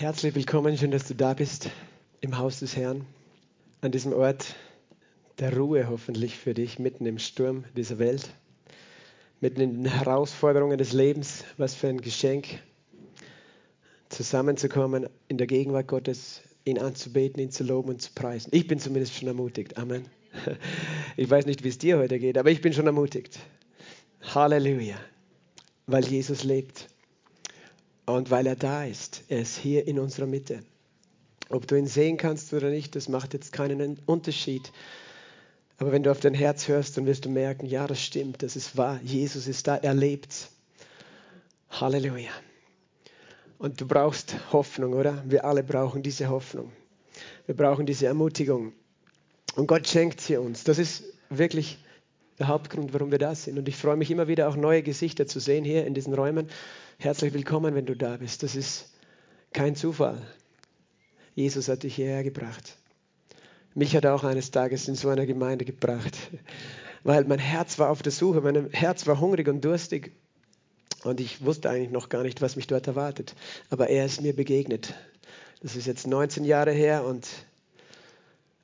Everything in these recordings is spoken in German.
Herzlich willkommen, schön, dass du da bist im Haus des Herrn, an diesem Ort der Ruhe hoffentlich für dich, mitten im Sturm dieser Welt, mitten in den Herausforderungen des Lebens. Was für ein Geschenk, zusammenzukommen in der Gegenwart Gottes, ihn anzubeten, ihn zu loben und zu preisen. Ich bin zumindest schon ermutigt. Amen. Ich weiß nicht, wie es dir heute geht, aber ich bin schon ermutigt. Halleluja, weil Jesus lebt und weil er da ist. Er ist hier in unserer Mitte. Ob du ihn sehen kannst oder nicht, das macht jetzt keinen Unterschied. Aber wenn du auf dein Herz hörst, dann wirst du merken, ja, das stimmt, das ist wahr. Jesus ist da, er lebt. Halleluja. Und du brauchst Hoffnung, oder? Wir alle brauchen diese Hoffnung. Wir brauchen diese Ermutigung. Und Gott schenkt sie uns. Das ist wirklich der Hauptgrund, warum wir da sind. Und ich freue mich immer wieder auch neue Gesichter zu sehen hier in diesen Räumen. Herzlich willkommen, wenn du da bist. Das ist kein Zufall. Jesus hat dich hierher gebracht. Mich hat er auch eines Tages in so einer Gemeinde gebracht, weil mein Herz war auf der Suche, mein Herz war hungrig und durstig und ich wusste eigentlich noch gar nicht, was mich dort erwartet. Aber er ist mir begegnet. Das ist jetzt 19 Jahre her und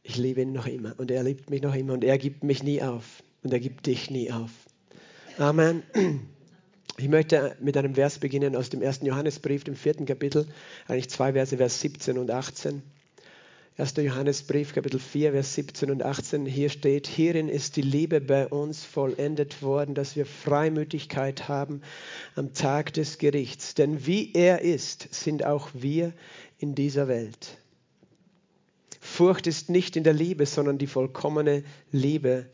ich liebe ihn noch immer und er liebt mich noch immer und er gibt mich nie auf und er gibt dich nie auf. Amen. Ich möchte mit einem Vers beginnen aus dem ersten Johannesbrief, dem vierten Kapitel, eigentlich zwei Verse, Vers 17 und 18. 1. Johannesbrief, Kapitel 4, Vers 17 und 18. Hier steht, hierin ist die Liebe bei uns vollendet worden, dass wir Freimütigkeit haben am Tag des Gerichts. Denn wie er ist, sind auch wir in dieser Welt. Furcht ist nicht in der Liebe, sondern die vollkommene Liebe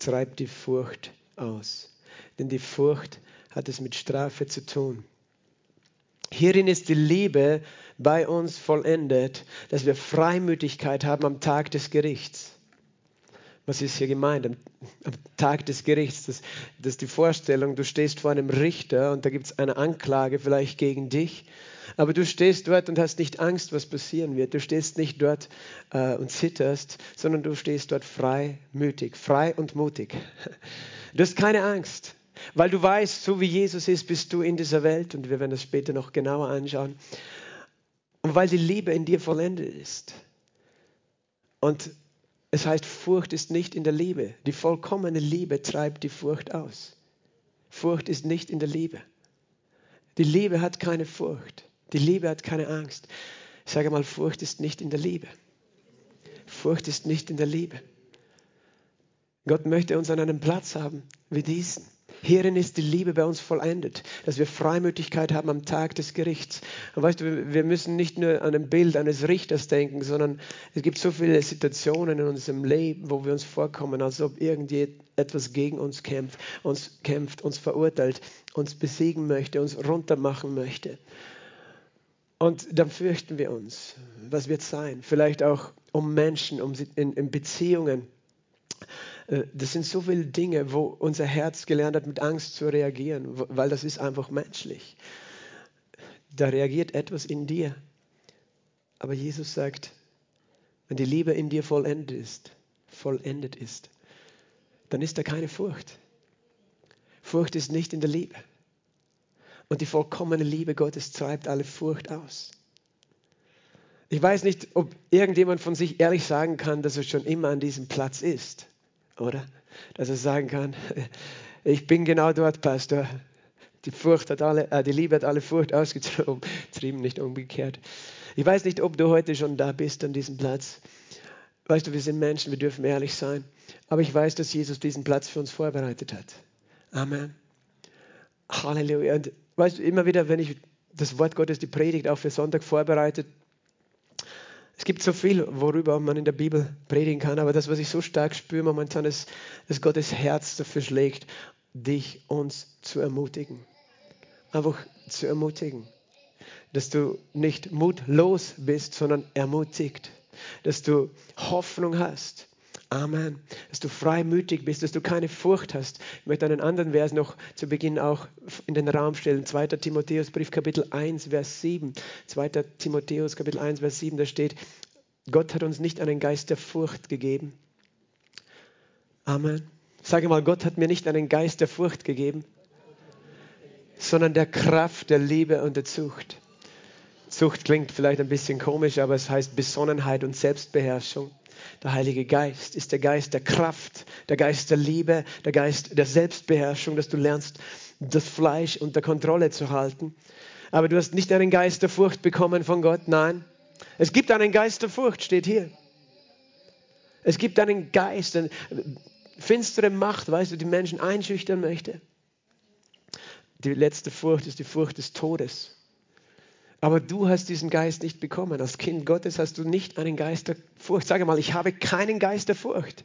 treibt die Furcht aus. Denn die Furcht hat es mit Strafe zu tun. Hierin ist die Liebe bei uns vollendet, dass wir Freimütigkeit haben am Tag des Gerichts. Was ist hier gemeint? Am, am Tag des Gerichts. Das, das, ist die Vorstellung, du stehst vor einem Richter und da gibt es eine Anklage vielleicht gegen dich. Aber du stehst dort und hast nicht Angst, was passieren wird. Du stehst nicht dort äh, und zitterst, sondern du stehst dort freimütig, frei und mutig. Du hast keine Angst, weil du weißt, so wie Jesus ist, bist du in dieser Welt und wir werden das später noch genauer anschauen. Und weil die Liebe in dir vollendet ist. Und es heißt, Furcht ist nicht in der Liebe. Die vollkommene Liebe treibt die Furcht aus. Furcht ist nicht in der Liebe. Die Liebe hat keine Furcht. Die Liebe hat keine Angst. Ich sage mal, Furcht ist nicht in der Liebe. Furcht ist nicht in der Liebe. Gott möchte uns an einem Platz haben wie diesen. Hierin ist die Liebe bei uns vollendet, dass wir Freimütigkeit haben am Tag des Gerichts. Und weißt du, wir müssen nicht nur an ein Bild eines Richters denken, sondern es gibt so viele Situationen in unserem Leben, wo wir uns vorkommen, als ob irgendetwas gegen uns kämpft, uns kämpft, uns verurteilt, uns besiegen möchte, uns runtermachen möchte. Und dann fürchten wir uns. Was wird sein? Vielleicht auch um Menschen, um in, in Beziehungen. Äh, das sind so viele Dinge, wo unser Herz gelernt hat, mit Angst zu reagieren, weil das ist einfach menschlich. Da reagiert etwas in dir. Aber Jesus sagt, wenn die Liebe in dir vollendet ist, vollendet ist, dann ist da keine Furcht. Furcht ist nicht in der Liebe. Und die vollkommene Liebe Gottes treibt alle Furcht aus. Ich weiß nicht, ob irgendjemand von sich ehrlich sagen kann, dass er schon immer an diesem Platz ist, oder? Dass er sagen kann, ich bin genau dort, Pastor. Die Furcht hat alle, äh, die Liebe hat alle Furcht ausgetrieben, nicht umgekehrt. Ich weiß nicht, ob du heute schon da bist an diesem Platz. Weißt du, wir sind Menschen, wir dürfen ehrlich sein. Aber ich weiß, dass Jesus diesen Platz für uns vorbereitet hat. Amen. Halleluja. Und weißt du, immer wieder, wenn ich das Wort Gottes, die Predigt auch für Sonntag vorbereitet, es gibt so viel, worüber man in der Bibel predigen kann, aber das, was ich so stark spüre momentan, ist, dass Gottes Herz dafür schlägt, dich, uns zu ermutigen. Einfach zu ermutigen. Dass du nicht mutlos bist, sondern ermutigt. Dass du Hoffnung hast Amen. Dass du freimütig bist, dass du keine Furcht hast. Ich möchte einen anderen Vers noch zu Beginn auch in den Raum stellen. 2. Timotheus Brief Kapitel 1, Vers 7. 2. Timotheus Kapitel 1, Vers 7, da steht, Gott hat uns nicht einen Geist der Furcht gegeben. Amen. Sage mal, Gott hat mir nicht einen Geist der Furcht gegeben, sondern der Kraft, der Liebe und der Zucht. Zucht klingt vielleicht ein bisschen komisch, aber es heißt Besonnenheit und Selbstbeherrschung. Der Heilige Geist ist der Geist der Kraft, der Geist der Liebe, der Geist der Selbstbeherrschung, dass du lernst, das Fleisch unter Kontrolle zu halten. Aber du hast nicht einen Geist der Furcht bekommen von Gott, nein. Es gibt einen Geist der Furcht, steht hier. Es gibt einen Geist, eine finstere Macht, weißt du, die Menschen einschüchtern möchte. Die letzte Furcht ist die Furcht des Todes. Aber du hast diesen Geist nicht bekommen. Als Kind Gottes hast du nicht einen Geist der Furcht. Sage mal, ich habe keinen Geist der Furcht,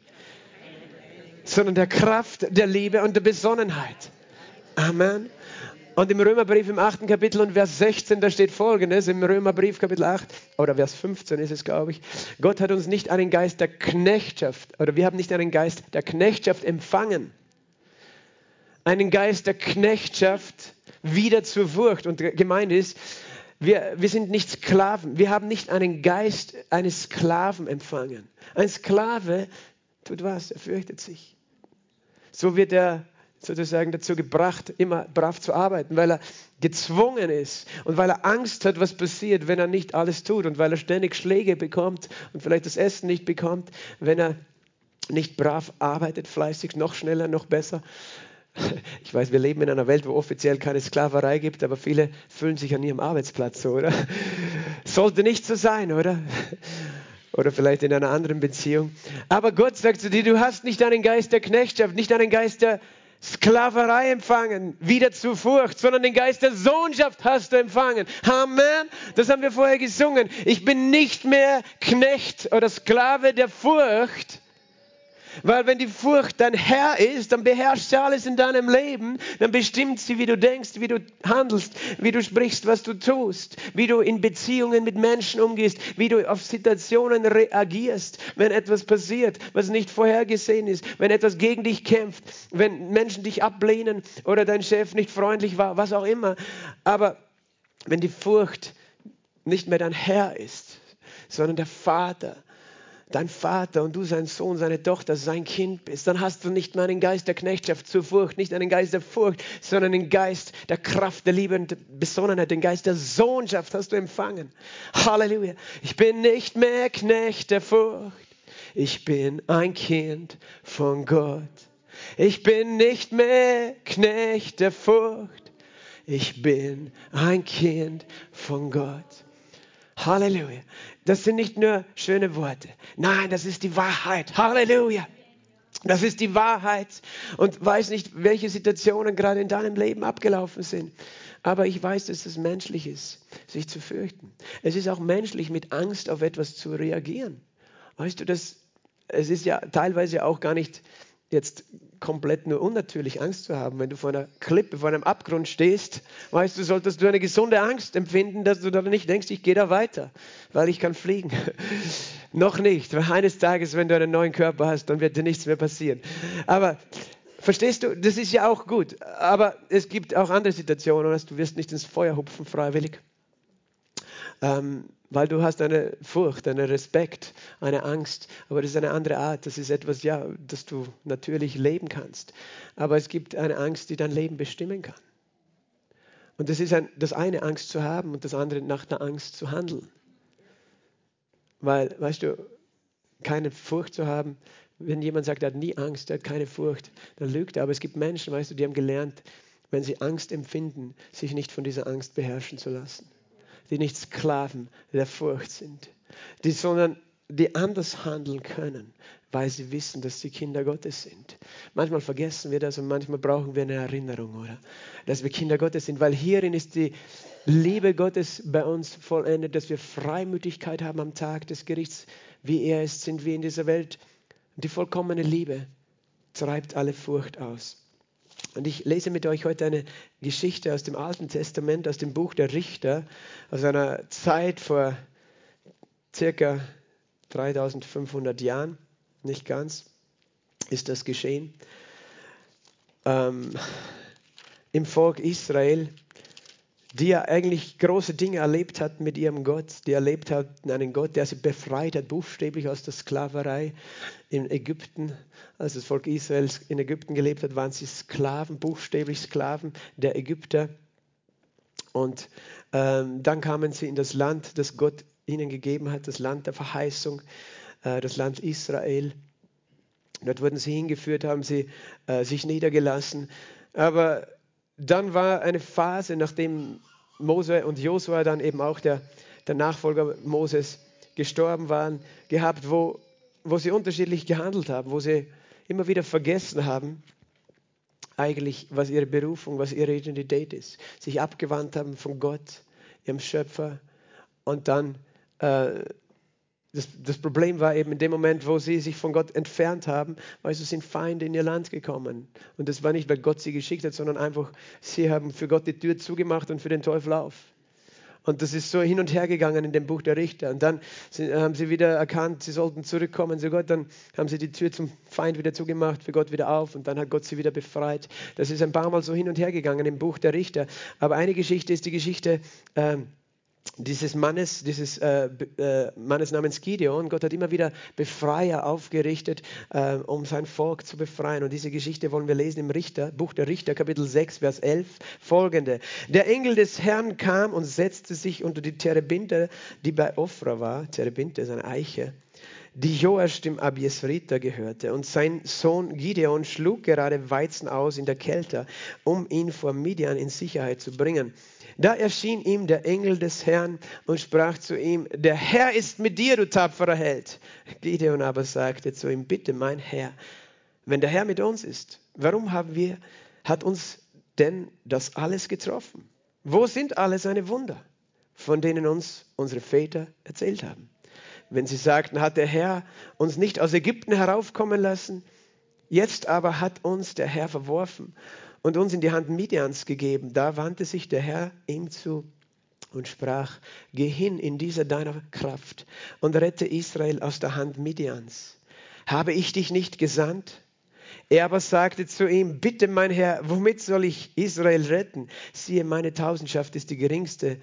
sondern der Kraft, der Liebe und der Besonnenheit. Amen. Und im Römerbrief im 8. Kapitel und Vers 16, da steht folgendes, im Römerbrief Kapitel 8, oder Vers 15 ist es, glaube ich, Gott hat uns nicht einen Geist der Knechtschaft, oder wir haben nicht einen Geist der Knechtschaft empfangen, einen Geist der Knechtschaft wieder zur Furcht. Und gemeint ist, wir, wir sind nicht Sklaven. Wir haben nicht einen Geist eines Sklaven empfangen. Ein Sklave tut was? Er fürchtet sich. So wird er sozusagen dazu gebracht, immer brav zu arbeiten, weil er gezwungen ist und weil er Angst hat, was passiert, wenn er nicht alles tut und weil er ständig Schläge bekommt und vielleicht das Essen nicht bekommt, wenn er nicht brav arbeitet, fleißig, noch schneller, noch besser. Ich weiß, wir leben in einer Welt, wo offiziell keine Sklaverei gibt, aber viele fühlen sich an ihrem Arbeitsplatz so, oder? Sollte nicht so sein, oder? Oder vielleicht in einer anderen Beziehung. Aber Gott sagt zu dir, du hast nicht einen Geist der Knechtschaft, nicht einen Geist der Sklaverei empfangen, wieder zu Furcht, sondern den Geist der Sohnschaft hast du empfangen. Amen. Das haben wir vorher gesungen. Ich bin nicht mehr Knecht oder Sklave der Furcht, weil wenn die Furcht dein Herr ist, dann beherrscht sie alles in deinem Leben, dann bestimmt sie, wie du denkst, wie du handelst, wie du sprichst, was du tust, wie du in Beziehungen mit Menschen umgehst, wie du auf Situationen reagierst, wenn etwas passiert, was nicht vorhergesehen ist, wenn etwas gegen dich kämpft, wenn Menschen dich ablehnen oder dein Chef nicht freundlich war, was auch immer. Aber wenn die Furcht nicht mehr dein Herr ist, sondern der Vater, dein Vater und du sein Sohn, seine Tochter, sein Kind bist, dann hast du nicht mehr einen Geist der Knechtschaft zur Furcht, nicht einen Geist der Furcht, sondern den Geist der Kraft, der Liebe und der Besonnenheit, den Geist der Sohnschaft hast du empfangen. Halleluja. Ich bin nicht mehr Knecht der Furcht, ich bin ein Kind von Gott. Ich bin nicht mehr Knecht der Furcht, ich bin ein Kind von Gott. Halleluja. Das sind nicht nur schöne Worte. Nein, das ist die Wahrheit. Halleluja. Das ist die Wahrheit. Und weiß nicht, welche Situationen gerade in deinem Leben abgelaufen sind. Aber ich weiß, dass es menschlich ist, sich zu fürchten. Es ist auch menschlich, mit Angst auf etwas zu reagieren. Weißt du, das, es ist ja teilweise auch gar nicht jetzt komplett nur unnatürlich, Angst zu haben. Wenn du vor einer Klippe, vor einem Abgrund stehst, weißt du, solltest du eine gesunde Angst empfinden, dass du dann nicht denkst, ich gehe da weiter, weil ich kann fliegen. Noch nicht. Weil eines Tages, wenn du einen neuen Körper hast, dann wird dir nichts mehr passieren. Aber verstehst du, das ist ja auch gut. Aber es gibt auch andere Situationen, dass du wirst nicht ins Feuer hupfen freiwillig. Ähm, weil du hast eine Furcht, einen Respekt, eine Angst, aber das ist eine andere Art. Das ist etwas, ja, das du natürlich leben kannst. Aber es gibt eine Angst, die dein Leben bestimmen kann. Und das ist ein, das eine Angst zu haben und das andere nach der Angst zu handeln. Weil, weißt du, keine Furcht zu haben, wenn jemand sagt, er hat nie Angst, er hat keine Furcht, dann lügt er. Aber es gibt Menschen, weißt du, die haben gelernt, wenn sie Angst empfinden, sich nicht von dieser Angst beherrschen zu lassen die nicht Sklaven der Furcht sind, die, sondern die anders handeln können, weil sie wissen, dass sie Kinder Gottes sind. Manchmal vergessen wir das und manchmal brauchen wir eine Erinnerung, oder? Dass wir Kinder Gottes sind, weil hierin ist die Liebe Gottes bei uns vollendet, dass wir Freimütigkeit haben am Tag des Gerichts. Wie er ist, sind wir in dieser Welt. Die vollkommene Liebe treibt alle Furcht aus. Und ich lese mit euch heute eine Geschichte aus dem Alten Testament, aus dem Buch der Richter, aus einer Zeit vor circa 3500 Jahren, nicht ganz, ist das geschehen. Ähm, Im Volk Israel die ja eigentlich große Dinge erlebt hat mit ihrem Gott, die erlebt hat einen Gott, der sie befreit hat, buchstäblich aus der Sklaverei in Ägypten. Als das Volk Israel in Ägypten gelebt hat, waren sie Sklaven, buchstäblich Sklaven der Ägypter. Und Ähm, dann kamen sie in das Land, das Gott ihnen gegeben hat, das Land der Verheißung, äh, das Land Israel. Dort wurden sie hingeführt, haben sie äh, sich niedergelassen. Aber dann war eine Phase, nachdem Mose und Josua dann eben auch der, der Nachfolger Moses gestorben waren, gehabt, wo, wo sie unterschiedlich gehandelt haben, wo sie immer wieder vergessen haben, eigentlich, was ihre Berufung, was ihre Identität ist. Sich abgewandt haben von Gott, ihrem Schöpfer. Und dann, äh, das, das, Problem war eben in dem Moment, wo sie sich von Gott entfernt haben, weil sie sind Feinde in ihr Land gekommen. Und das war nicht, weil Gott sie geschickt hat, sondern einfach, sie haben für Gott die Tür zugemacht und für den Teufel auf. Und das ist so hin und her gegangen in dem Buch der Richter. Und dann sind, haben sie wieder erkannt, sie sollten zurückkommen zu Gott. Dann haben sie die Tür zum Feind wieder zugemacht, für Gott wieder auf. Und dann hat Gott sie wieder befreit. Das ist ein paar Mal so hin und her gegangen im Buch der Richter. Aber eine Geschichte ist die Geschichte, ähm, dieses Mannes, dieses äh, äh, Mannes namens Gideon. Gott hat immer wieder Befreier aufgerichtet, äh, um sein Volk zu befreien. Und diese Geschichte wollen wir lesen im Richter, Buch der Richter, Kapitel 6, Vers 11, folgende. Der Engel des Herrn kam und setzte sich unter die Terebinte, die bei Ophra war. Terebinte ist eine Eiche die Joasch dem Abiesriter gehörte. Und sein Sohn Gideon schlug gerade Weizen aus in der Kälte, um ihn vor Midian in Sicherheit zu bringen. Da erschien ihm der Engel des Herrn und sprach zu ihm, der Herr ist mit dir, du tapferer Held. Gideon aber sagte zu ihm, bitte mein Herr, wenn der Herr mit uns ist, warum haben wir, hat uns denn das alles getroffen? Wo sind alle seine Wunder, von denen uns unsere Väter erzählt haben? Wenn sie sagten, hat der Herr uns nicht aus Ägypten heraufkommen lassen, jetzt aber hat uns der Herr verworfen und uns in die Hand Midians gegeben. Da wandte sich der Herr ihm zu und sprach, geh hin in dieser deiner Kraft und rette Israel aus der Hand Midians. Habe ich dich nicht gesandt? Er aber sagte zu ihm, bitte mein Herr, womit soll ich Israel retten? Siehe, meine Tausendschaft ist die geringste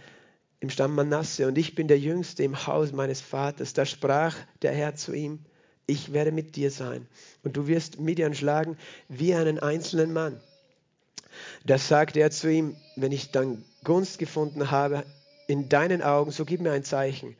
im Stamm Manasse und ich bin der Jüngste im Haus meines Vaters. Da sprach der Herr zu ihm, ich werde mit dir sein und du wirst Midian schlagen wie einen einzelnen Mann. Da sagte er zu ihm, wenn ich dann Gunst gefunden habe in deinen Augen, so gib mir ein Zeichen,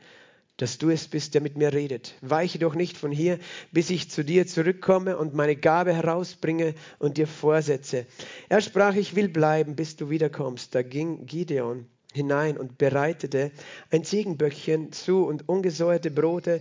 dass du es bist, der mit mir redet. Weiche doch nicht von hier, bis ich zu dir zurückkomme und meine Gabe herausbringe und dir vorsetze. Er sprach, ich will bleiben, bis du wiederkommst. Da ging Gideon hinein und bereitete ein Ziegenböckchen zu und ungesäuerte Brote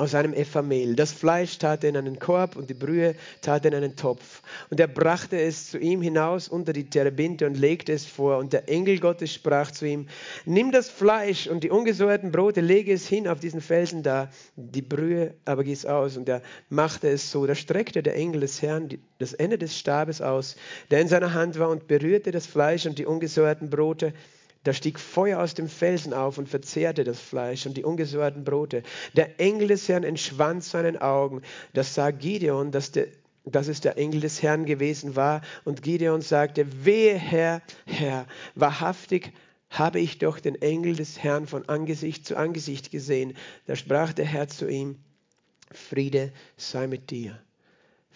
aus einem Ephamehl. Das Fleisch tat er in einen Korb und die Brühe tat er in einen Topf. Und er brachte es zu ihm hinaus unter die Terebinte und legte es vor. Und der Engel Gottes sprach zu ihm, nimm das Fleisch und die ungesäuerten Brote, lege es hin auf diesen Felsen da. Die Brühe aber gieß aus. Und er machte es so. Da streckte der Engel des Herrn das Ende des Stabes aus, der in seiner Hand war, und berührte das Fleisch und die ungesäuerten Brote. Da stieg Feuer aus dem Felsen auf und verzehrte das Fleisch und die ungesäuerten Brote. Der Engel des Herrn entschwand seinen Augen. Das sah Gideon, dass, der, dass es der Engel des Herrn gewesen war. Und Gideon sagte, wehe Herr, Herr, wahrhaftig habe ich doch den Engel des Herrn von Angesicht zu Angesicht gesehen. Da sprach der Herr zu ihm, Friede sei mit dir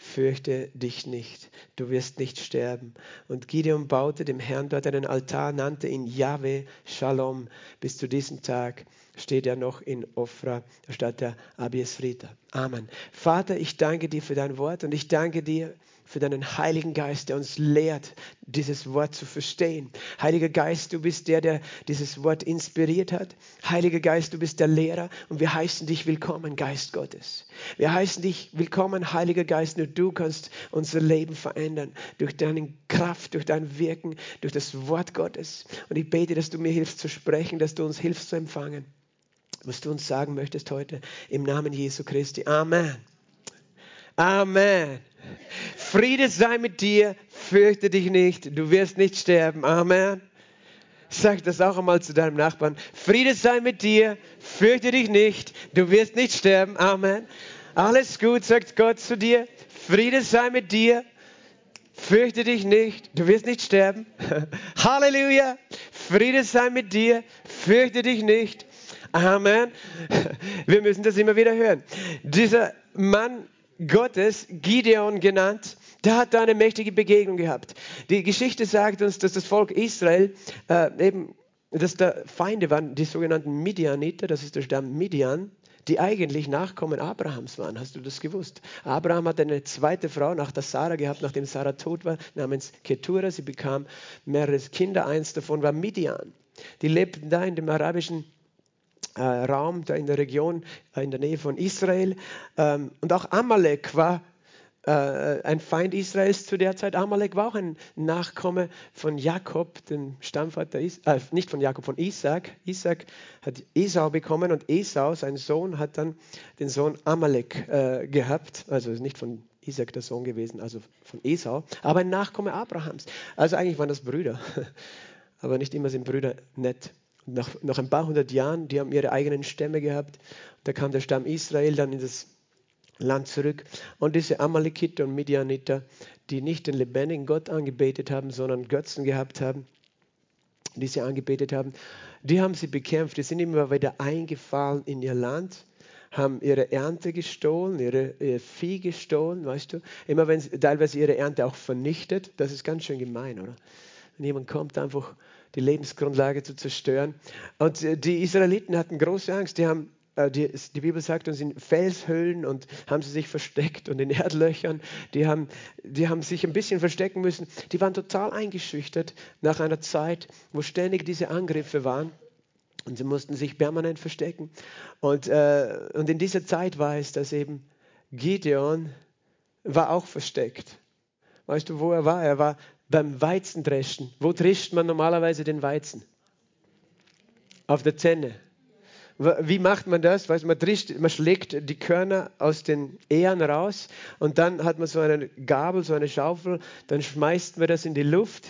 fürchte dich nicht, du wirst nicht sterben. Und Gideon baute dem Herrn dort einen Altar, nannte ihn Yahweh Shalom. Bis zu diesem Tag steht er noch in Ofra, der Stadt der Abiesrita. Amen. Vater, ich danke dir für dein Wort und ich danke dir für deinen Heiligen Geist, der uns lehrt, dieses Wort zu verstehen. Heiliger Geist, du bist der, der dieses Wort inspiriert hat. Heiliger Geist, du bist der Lehrer und wir heißen dich willkommen, Geist Gottes. Wir heißen dich willkommen, Heiliger Geist, nur du kannst unser Leben verändern durch deine Kraft, durch dein Wirken, durch das Wort Gottes. Und ich bete, dass du mir hilfst zu sprechen, dass du uns hilfst zu empfangen, was du uns sagen möchtest heute im Namen Jesu Christi. Amen. Amen. Friede sei mit dir, fürchte dich nicht, du wirst nicht sterben. Amen. Sag das auch einmal zu deinem Nachbarn. Friede sei mit dir, fürchte dich nicht, du wirst nicht sterben. Amen. Alles gut, sagt Gott zu dir. Friede sei mit dir, fürchte dich nicht, du wirst nicht sterben. Halleluja. Friede sei mit dir, fürchte dich nicht. Amen. Wir müssen das immer wieder hören. Dieser Mann Gottes, Gideon genannt, der hat da eine mächtige Begegnung gehabt. Die Geschichte sagt uns, dass das Volk Israel äh, eben dass da Feinde waren, die sogenannten Midianiter, das ist der Stamm Midian, die eigentlich Nachkommen Abrahams waren. Hast du das gewusst? Abraham hat eine zweite Frau nach der Sarah gehabt, nachdem Sarah tot war, namens Ketura. Sie bekam mehrere Kinder. Eins davon war Midian. Die lebten da in dem arabischen äh, Raum, da in der Region, äh, in der Nähe von Israel. Ähm, und auch Amalek war äh, ein Feind Israels zu der Zeit. Amalek war auch ein Nachkomme von Jakob, dem Stammvater, Is äh, nicht von Jakob, von Isaac. Isaac hat Esau bekommen und Esau, sein Sohn, hat dann den Sohn Amalek äh, gehabt. Also nicht von Isaac der Sohn gewesen, also von Esau, aber ein Nachkomme Abrahams. Also eigentlich waren das Brüder, aber nicht immer sind Brüder nett. Nach, nach ein paar hundert Jahren, die haben ihre eigenen Stämme gehabt. Da kam der Stamm Israel dann in das Land zurück. Und diese Amalekiter und Midianiter, die nicht den lebendigen Gott angebetet haben, sondern Götzen gehabt haben, die sie angebetet haben, die haben sie bekämpft. Die sind immer wieder eingefallen in ihr Land, haben ihre Ernte gestohlen, ihre, ihr Vieh gestohlen, weißt du. Immer wenn sie teilweise ihre Ernte auch vernichtet. Das ist ganz schön gemein, oder? Wenn jemand kommt, einfach die Lebensgrundlage zu zerstören. Und die Israeliten hatten große Angst. Die haben äh, die, die, Bibel sagt uns, in Felshöhlen und haben sie sich versteckt und in Erdlöchern. Die haben, die haben sich ein bisschen verstecken müssen. Die waren total eingeschüchtert nach einer Zeit, wo ständig diese Angriffe waren. Und sie mussten sich permanent verstecken. Und, äh, und in dieser Zeit war es, dass eben Gideon war auch versteckt. Weißt du, wo er war? Er war beim Weizendreschen. Wo drischt man normalerweise den Weizen? Auf der Zenne. Wie macht man das? Weißt, man, drischt, man schlägt die Körner aus den Ähren raus und dann hat man so eine Gabel, so eine Schaufel, dann schmeißt man das in die Luft,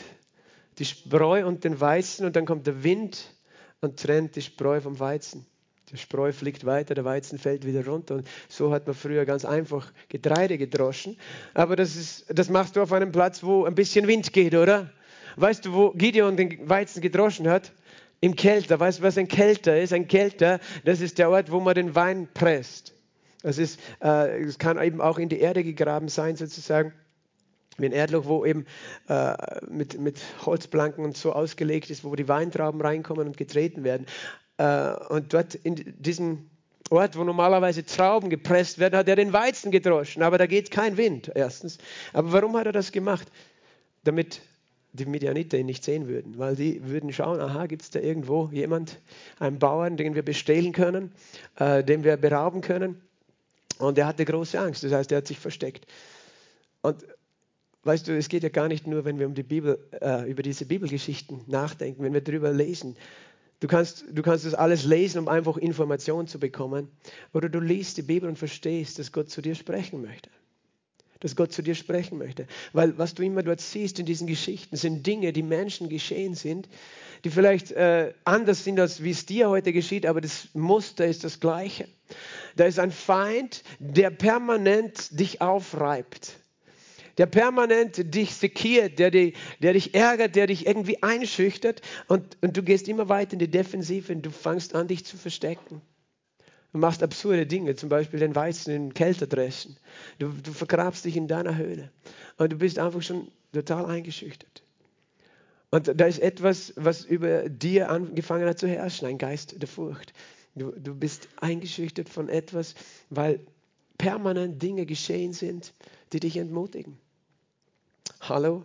die Spreu und den Weizen und dann kommt der Wind und trennt die Spreu vom Weizen. Der Spreu fliegt weiter, der Weizen fällt wieder runter. Und so hat man früher ganz einfach Getreide gedroschen. Aber das, ist, das machst du auf einem Platz, wo ein bisschen Wind geht, oder? Weißt du, wo Gideon den Weizen gedroschen hat? im Kelter. Weißt du, was ein Kelter ist? Ein Kelter, das ist der Ort, wo man den Wein presst. Das äh, kann eben auch in die Erde gegraben sein, sozusagen. Wie ein Erdloch, wo eben äh, mit, mit Holzplanken und so ausgelegt ist, wo die Weintrauben reinkommen und getreten werden. Äh, und dort in diesem Ort, wo normalerweise Trauben gepresst werden, hat er den Weizen gedroschen. Aber da geht kein Wind, erstens. Aber warum hat er das gemacht? Damit die Midianiter ihn nicht sehen würden, weil die würden schauen, aha, gibt es da irgendwo jemand, einen Bauern, den wir bestehlen können, äh, den wir berauben können. Und er hatte große Angst, das heißt, er hat sich versteckt. Und weißt du, es geht ja gar nicht nur, wenn wir um die Bibel, äh, über diese Bibelgeschichten nachdenken, wenn wir darüber lesen. Du kannst, du kannst das alles lesen, um einfach Informationen zu bekommen. Oder du liest die Bibel und verstehst, dass Gott zu dir sprechen möchte dass Gott zu dir sprechen möchte. Weil was du immer dort siehst in diesen Geschichten, sind Dinge, die Menschen geschehen sind, die vielleicht äh, anders sind, als wie es dir heute geschieht, aber das Muster ist das gleiche. Da ist ein Feind, der permanent dich aufreibt der permanent dich sekiert, der, die, der dich ärgert, der dich irgendwie einschüchtert und, und du gehst immer weiter in die Defensive und du fangst an, dich zu verstecken. Du machst absurde Dinge, zum Beispiel den Weizen in Kälte dreschen. Du, du vergrabst dich in deiner Höhle und du bist einfach schon total eingeschüchtert. Und da ist etwas, was über dir angefangen hat zu herrschen, ein Geist der Furcht. Du, du bist eingeschüchtert von etwas, weil permanent Dinge geschehen sind, die dich entmutigen. Hallo?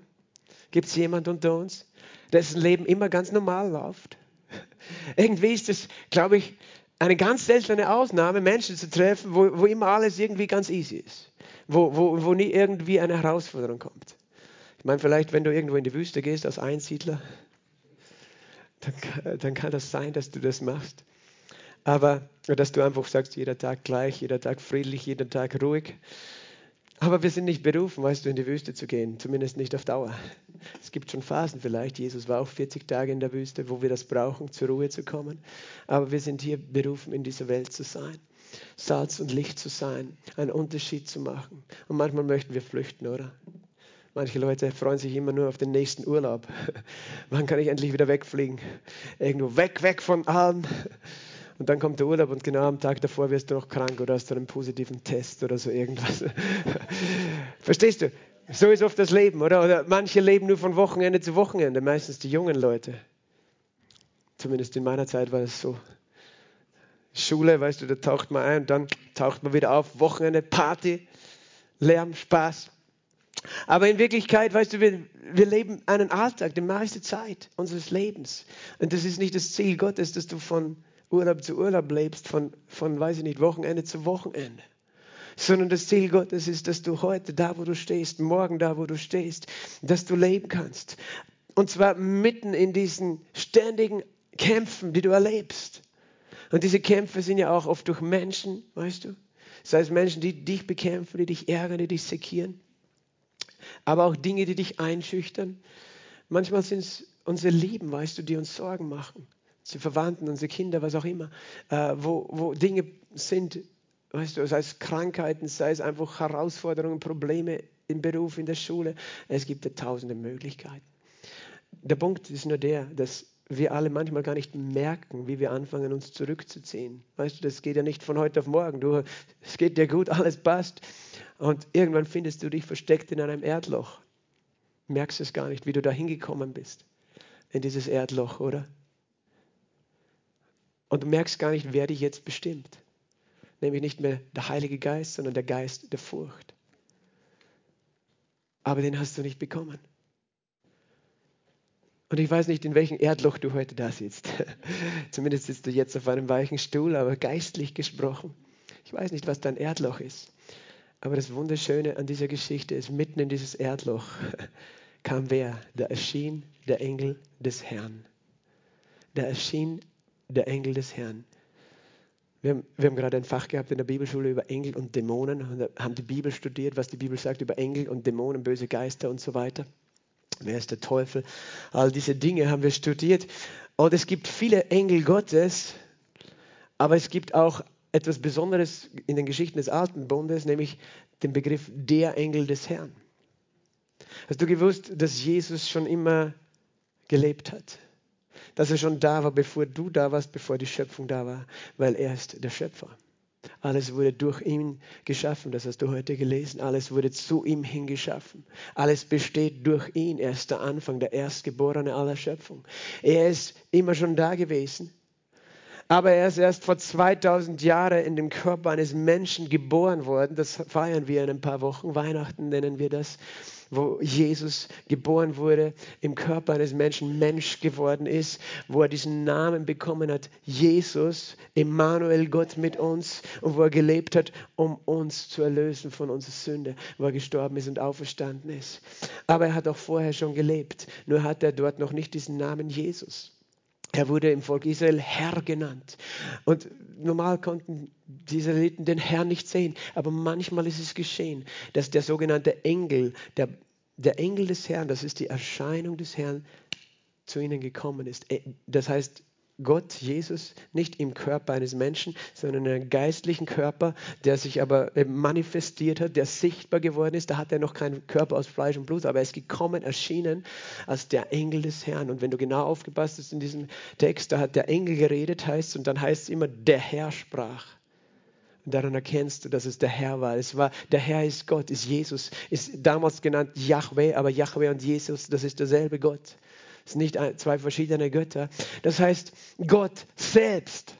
Gibt es jemand unter uns, dessen Leben immer ganz normal läuft? Irgendwie ist es, glaube ich, eine ganz seltene Ausnahme, Menschen zu treffen, wo, wo immer alles irgendwie ganz easy ist. Wo, wo, wo nie irgendwie eine Herausforderung kommt. Ich meine, vielleicht, wenn du irgendwo in die Wüste gehst als Einsiedler, dann, dann kann das sein, dass du das machst. Aber dass du einfach sagst, jeder Tag gleich, jeder Tag friedlich, jeder Tag ruhig. Aber wir sind nicht berufen, weißt du, in die Wüste zu gehen, zumindest nicht auf Dauer. Es gibt schon Phasen vielleicht. Jesus war auch 40 Tage in der Wüste, wo wir das brauchen, zur Ruhe zu kommen. Aber wir sind hier berufen, in dieser Welt zu sein. Salz und Licht zu sein, einen Unterschied zu machen. Und manchmal möchten wir flüchten, oder? Manche Leute freuen sich immer nur auf den nächsten Urlaub. Wann kann ich endlich wieder wegfliegen? Irgendwo weg, weg von allem. Und dann kommt der Urlaub und genau am Tag davor wirst du noch krank oder hast du einen positiven Test oder so irgendwas. Verstehst du? So ist oft das Leben, oder? Oder manche leben nur von Wochenende zu Wochenende, meistens die jungen Leute. Zumindest in meiner Zeit war es so. Schule, weißt du, da taucht man ein und dann taucht man wieder auf. Wochenende, Party, Lärm, Spaß. Aber in Wirklichkeit, weißt du, wir, wir leben einen Alltag, die meiste Zeit unseres Lebens. Und das ist nicht das Ziel Gottes, dass du von Urlaub zu Urlaub lebst, von, von weiß ich nicht, Wochenende zu Wochenende. Sondern das Ziel Gottes ist, dass du heute da, wo du stehst, morgen da, wo du stehst, dass du leben kannst. Und zwar mitten in diesen ständigen Kämpfen, die du erlebst. Und diese Kämpfe sind ja auch oft durch Menschen, weißt du? Sei es Menschen, die dich bekämpfen, die dich ärgern, die dich sekieren. Aber auch Dinge, die dich einschüchtern. Manchmal sind es unsere Lieben, weißt du, die uns Sorgen machen. Unsere Verwandten, unsere Kinder, was auch immer. Äh, wo, wo Dinge sind, weißt du, sei es Krankheiten, sei es einfach Herausforderungen, Probleme im Beruf, in der Schule. Es gibt ja tausende Möglichkeiten. Der Punkt ist nur der, dass wir alle manchmal gar nicht merken, wie wir anfangen, uns zurückzuziehen. Weißt du, das geht ja nicht von heute auf morgen. Du, es geht dir gut, alles passt. Und irgendwann findest du dich versteckt in einem Erdloch. Merkst es gar nicht, wie du da hingekommen bist. In dieses Erdloch, oder? Und du merkst gar nicht, wer dich jetzt bestimmt. Nämlich nicht mehr der Heilige Geist, sondern der Geist der Furcht. Aber den hast du nicht bekommen. Und ich weiß nicht, in welchem Erdloch du heute da sitzt. Zumindest sitzt du jetzt auf einem weichen Stuhl, aber geistlich gesprochen. Ich weiß nicht, was dein Erdloch ist. Aber das Wunderschöne an dieser Geschichte ist, mitten in dieses Erdloch kam wer? Da erschien der Engel des Herrn. Da erschien der Engel des Herrn. Wir haben, wir haben, gerade ein Fach gehabt in der Bibelschule über Engel und Dämonen und haben die Bibel studiert, was die Bibel sagt über Engel und Dämonen, böse Geister und so weiter. Wer ist der Teufel? All diese Dinge haben wir studiert. Und es gibt viele Engel Gottes, aber es gibt auch etwas Besonderes in den Geschichten des Alten Bundes, nämlich den Begriff der Engel des Herrn. Hast du gewusst, dass Jesus schon immer gelebt hat? Dass er schon da war, bevor du da warst, bevor die Schöpfung da war, weil er ist der Schöpfer. Alles wurde durch ihn geschaffen, das hast du heute gelesen. Alles wurde zu ihm hingeschaffen. Alles besteht durch ihn. Er ist der Anfang, der Erstgeborene aller Schöpfung. Er ist immer schon da gewesen. Aber er ist erst vor 2000 Jahren in dem Körper eines Menschen geboren worden. Das feiern wir in ein paar Wochen. Weihnachten nennen wir das wo Jesus geboren wurde, im Körper eines Menschen Mensch geworden ist, wo er diesen Namen bekommen hat, Jesus, Emmanuel, Gott mit uns, und wo er gelebt hat, um uns zu erlösen von unserer Sünde, wo er gestorben ist und auferstanden ist. Aber er hat auch vorher schon gelebt, nur hat er dort noch nicht diesen Namen Jesus. Er wurde im Volk Israel Herr genannt. Und normal konnten die Israeliten den Herrn nicht sehen. Aber manchmal ist es geschehen, dass der sogenannte Engel, der, der Engel des Herrn, das ist die Erscheinung des Herrn, zu ihnen gekommen ist. Äh, das heißt, Gott, Jesus, nicht im Körper eines Menschen, sondern in einem geistlichen Körper, der sich aber manifestiert hat, der sichtbar geworden ist. Da hat er noch keinen Körper aus Fleisch und Blut, aber er ist gekommen, erschienen als der Engel des Herrn. Und wenn du genau aufgepasst hast in diesem Text, da hat der Engel geredet, heißt und dann heißt es immer, der Herr sprach. Und daran erkennst du, dass es der Herr war. Es war, der Herr ist Gott, ist Jesus, ist damals genannt Yahweh, aber Yahweh und Jesus, das ist derselbe Gott. Es sind nicht zwei verschiedene Götter. Das heißt, Gott selbst.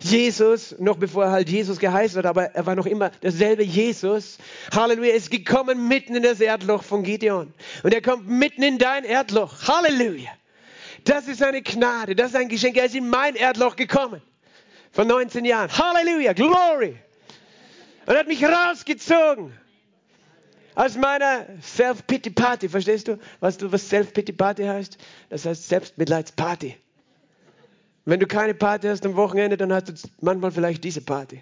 Jesus, noch bevor er halt Jesus geheißen hat, aber er war noch immer derselbe Jesus. Halleluja, ist gekommen mitten in das Erdloch von Gideon. Und er kommt mitten in dein Erdloch. Halleluja. Das ist eine Gnade, das ist ein Geschenk. Er ist in mein Erdloch gekommen. Von 19 Jahren. Halleluja, Glory. Und hat mich rausgezogen aus meiner Self-Pity-Party. Verstehst du, was, du, was Self-Pity-Party heißt? Das heißt Selbstmitleidsparty. Wenn du keine Party hast am Wochenende, dann hast du manchmal vielleicht diese Party.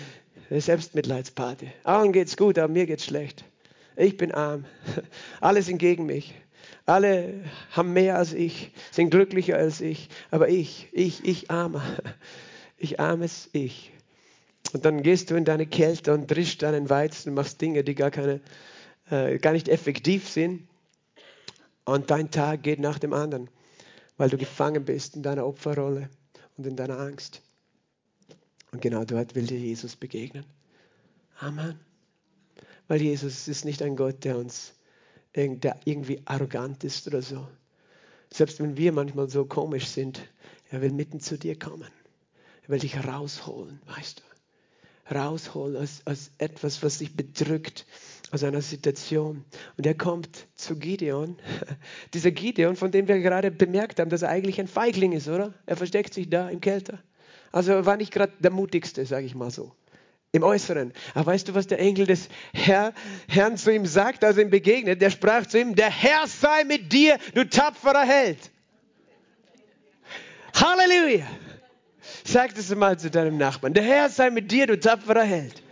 Selbstmitleidsparty. Allen geht's gut, aber mir geht's schlecht. Ich bin arm. Alle sind gegen mich. Alle haben mehr als ich, sind glücklicher als ich. Aber ich, ich, ich armer. Ich armes Ich. Und dann gehst du in deine Kälte und drischst deinen Weizen und machst Dinge, die gar, keine, äh, gar nicht effektiv sind. Und dein Tag geht nach dem anderen, weil du gefangen bist in deiner Opferrolle und in deiner Angst. Und genau dort will dir Jesus begegnen. Amen. Weil Jesus ist nicht ein Gott, der uns der irgendwie arrogant ist oder so, Selbst wenn wir manchmal so komisch sind, er will mitten zu dir kommen. Er will dich rausholen, weißt du. Rausholen aus, aus etwas, was dich bedrückt, aus einer Situation. Und er kommt zu Gideon. Dieser Gideon, von dem wir gerade bemerkt haben, dass er eigentlich ein Feigling ist, oder? Er versteckt sich da im Kelter. Also er war nicht gerade der mutigste, sage ich mal so. Im Äußeren. Aber weißt du, was der Engel des Herr, Herrn zu ihm sagt, als er ihm begegnet? Der sprach zu ihm, der Herr sei mit dir, du tapferer Held. Halleluja. Sag das mal zu deinem Nachbarn. Der Herr sei mit dir, du tapferer Held.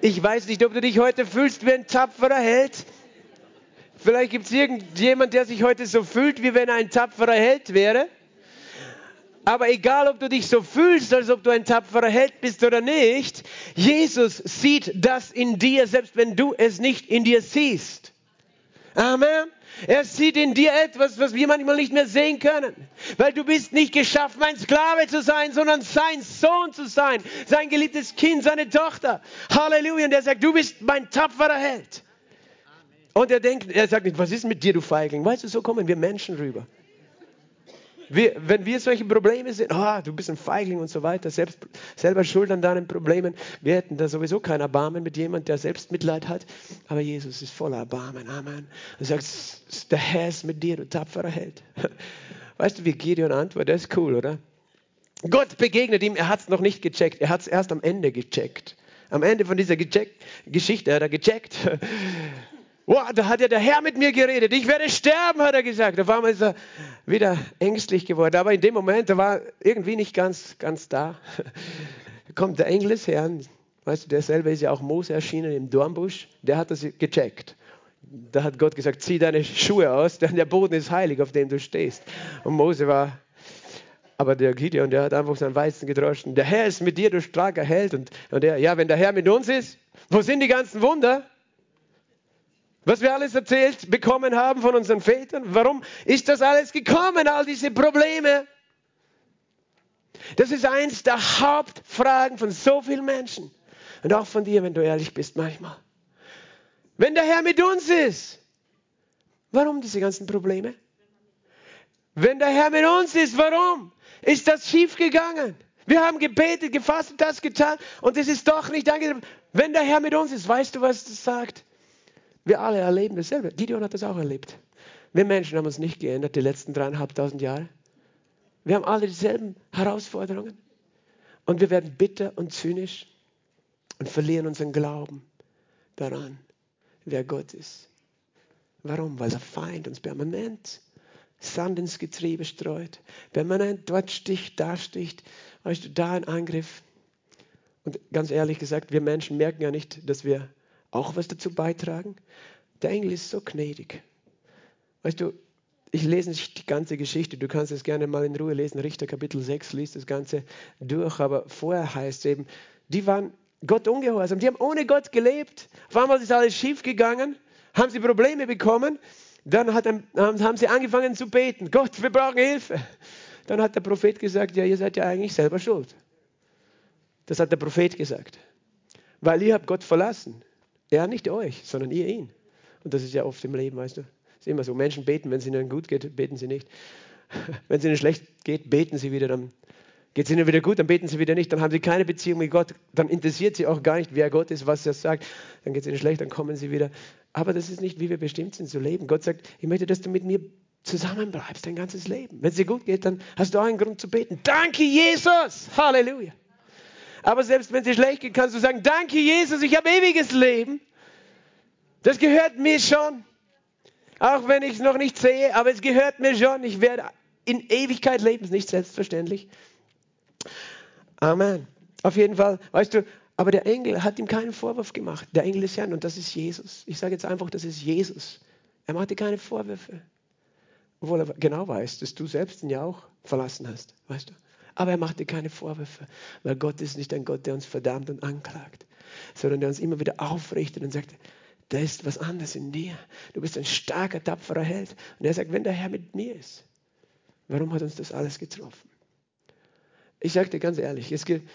Ich weiß nicht, ob du dich heute fühlst wie ein tapferer Held. Vielleicht gibt es irgendjemand, der sich heute so fühlt, wie wenn er ein tapferer Held wäre. Aber egal, ob du dich so fühlst, als ob du ein tapferer Held bist oder nicht, Jesus sieht das in dir, selbst wenn du es nicht in dir siehst. Amen. Er sieht in dir etwas, was wir manchmal nicht mehr sehen können. Weil du bist nicht geschaffen, ein Sklave zu sein, sondern sein Sohn zu sein. Sein geliebtes Kind, seine Tochter. Halleluja. Und er sagt, du bist mein tapferer Held. Und er denkt, er sagt nicht, was ist mit dir, du Feigling? Weißt du, so kommen wir Menschen rüber. Wir, wenn wir solche Probleme sehen, ah, du bist ein Feigling und so weiter, selbst, selber schuld an deinen Problemen, wir hätten da sowieso kein Erbarmen mit jemandem, der selbst Mitleid hat. Aber Jesus ist voller Erbarmen. Amen. Er sagt, der Herr ist mit dir, du tapferer Held. Weißt du, wie Gideon antwortet? Das ist cool, oder? Gott begegnet ihm, er hat es noch nicht gecheckt, er hat es erst am Ende gecheckt. Am Ende von dieser Geschichte hat er gecheckt. Wow, da hat ja der Herr mit mir geredet. Ich werde sterben, hat er gesagt. Auf einmal ist er wieder ängstlich geworden. Aber in dem Moment, er war irgendwie nicht ganz, ganz da. Da kommt der Engel des Herrn. Weißt du, derselbe ist ja auch Mose erschienen im Dornbusch. Der hat das gecheckt. Da hat Gott gesagt, zieh deine Schuhe aus, denn der Boden ist heilig, auf dem du stehst. Und Mose war aber der Gideon, der hat einfach seinen Weizen gedroschen. Der Herr ist mit dir, du starker Held. Und, und er, ja, wenn der Herr mit uns ist, wo sind die ganzen Wunder? Was wir alles erzählt bekommen haben von unseren Vätern. Warum ist das alles gekommen, all diese Probleme? Das ist eins der Hauptfragen von so vielen Menschen. Und auch von dir, wenn du ehrlich bist manchmal. Wenn der Herr mit uns ist, warum diese ganzen Probleme? Wenn der Herr mit uns ist, warum ist das schiefgegangen? Wir haben gebetet, gefastet, das getan und es ist doch nicht angekommen. Wenn der Herr mit uns ist, weißt du, was das sagt? Wir alle erleben dasselbe. Gideon hat das auch erlebt. Wir Menschen haben uns nicht geändert die letzten dreieinhalbtausend Jahre. Wir haben alle dieselben Herausforderungen. Und wir werden bitter und zynisch und verlieren unseren Glauben daran, wer Gott ist. Warum? Weil der Feind uns permanent Sand ins Getriebe streut. Permanent dort sticht, da sticht, da ein Angriff. Und ganz ehrlich gesagt, wir Menschen merken ja nicht, dass wir auch was dazu beitragen? Der Engel ist so gnädig. Weißt du, ich lese nicht die ganze Geschichte, du kannst es gerne mal in Ruhe lesen. Richter Kapitel 6 liest das Ganze durch, aber vorher heißt es eben, die waren Gott ungehorsam, die haben ohne Gott gelebt. Auf einmal ist alles schief gegangen, haben sie Probleme bekommen, dann hat, haben sie angefangen zu beten. Gott, wir brauchen Hilfe. Dann hat der Prophet gesagt, ja, ihr seid ja eigentlich selber schuld. Das hat der Prophet gesagt. Weil ihr habt Gott verlassen. Er nicht euch, sondern ihr ihn. Und das ist ja oft im Leben, weißt du. Ist immer so. Menschen beten, wenn es ihnen gut geht, beten sie nicht. Wenn es ihnen schlecht geht, beten sie wieder, dann geht es ihnen wieder gut, dann beten sie wieder nicht, dann haben sie keine Beziehung mit Gott, dann interessiert sie auch gar nicht, wer Gott ist, was er sagt, dann geht es ihnen schlecht, dann kommen sie wieder. Aber das ist nicht, wie wir bestimmt sind zu leben. Gott sagt, ich möchte, dass du mit mir zusammenbleibst dein ganzes Leben. Wenn es dir gut geht, dann hast du auch einen Grund zu beten. Danke, Jesus! Halleluja! Aber selbst wenn es dir schlecht geht, kannst du sagen, danke Jesus, ich habe ewiges Leben. Das gehört mir schon. Auch wenn ich es noch nicht sehe, aber es gehört mir schon. Ich werde in Ewigkeit leben, ist nicht selbstverständlich. Amen. Auf jeden Fall, weißt du, aber der Engel hat ihm keinen Vorwurf gemacht. Der Engel des Herrn und das ist Jesus. Ich sage jetzt einfach, das ist Jesus. Er machte keine Vorwürfe. Obwohl er genau weiß, dass du selbst ihn ja auch verlassen hast, weißt du. Aber er macht dir keine Vorwürfe, weil Gott ist nicht ein Gott, der uns verdammt und anklagt, sondern der uns immer wieder aufrichtet und sagt, da ist was anderes in dir. Du bist ein starker, tapferer Held. Und er sagt, wenn der Herr mit mir ist, warum hat uns das alles getroffen? Ich sage dir ganz ehrlich, es gibt,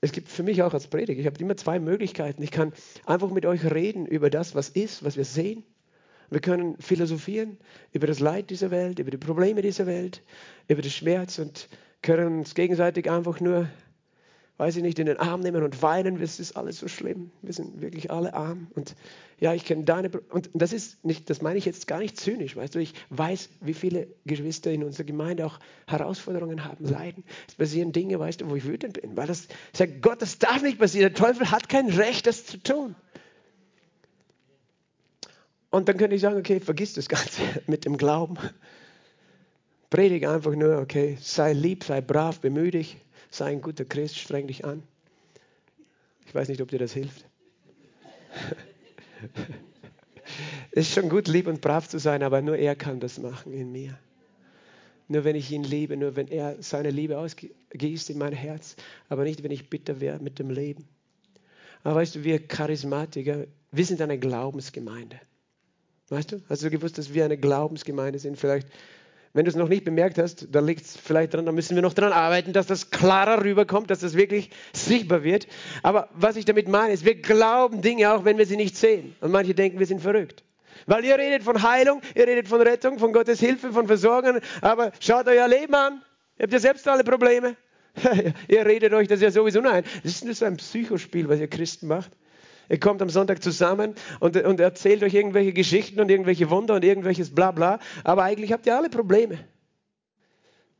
es gibt für mich auch als Prediger, ich habe immer zwei Möglichkeiten. Ich kann einfach mit euch reden über das, was ist, was wir sehen. Wir können philosophieren über das Leid dieser Welt, über die Probleme dieser Welt, über den Schmerz und können uns gegenseitig einfach nur weiß ich nicht, in den Arm nehmen und weinen, es ist alles so schlimm. Wir sind wirklich alle arm. Und ja, ich kenne deine, und das ist nicht, das meine ich jetzt gar nicht zynisch, weißt du, ich weiß, wie viele Geschwister in unserer Gemeinde auch Herausforderungen haben, leiden. Es passieren Dinge, weißt du, wo ich wütend bin, weil das, ich sage, Gott, das darf nicht passieren. Der Teufel hat kein Recht, das zu tun. Und dann könnte ich sagen, okay, vergiss das Ganze mit dem Glauben. Predige einfach nur, okay, sei lieb, sei brav, bemühe dich sei ein guter Christ, streng dich an. Ich weiß nicht, ob dir das hilft. es ist schon gut, lieb und brav zu sein, aber nur er kann das machen in mir. Nur wenn ich ihn liebe, nur wenn er seine Liebe ausgießt in mein Herz, aber nicht, wenn ich bitter wäre mit dem Leben. Aber weißt du, wir Charismatiker, wir sind eine Glaubensgemeinde. Weißt du? Hast du gewusst, dass wir eine Glaubensgemeinde sind? Vielleicht wenn du es noch nicht bemerkt hast, da liegt es vielleicht dran, da müssen wir noch dran arbeiten, dass das klarer rüberkommt, dass das wirklich sichtbar wird. Aber was ich damit meine, ist, wir glauben Dinge auch, wenn wir sie nicht sehen. Und manche denken, wir sind verrückt. Weil ihr redet von Heilung, ihr redet von Rettung, von Gottes Hilfe, von Versorgung, aber schaut euer Leben an. Ihr habt ja selbst alle Probleme. ihr redet euch das ja sowieso ein. Das ist nur so ein Psychospiel, was ihr Christen macht. Ihr kommt am Sonntag zusammen und, und erzählt euch irgendwelche Geschichten und irgendwelche Wunder und irgendwelches Blabla, aber eigentlich habt ihr alle Probleme.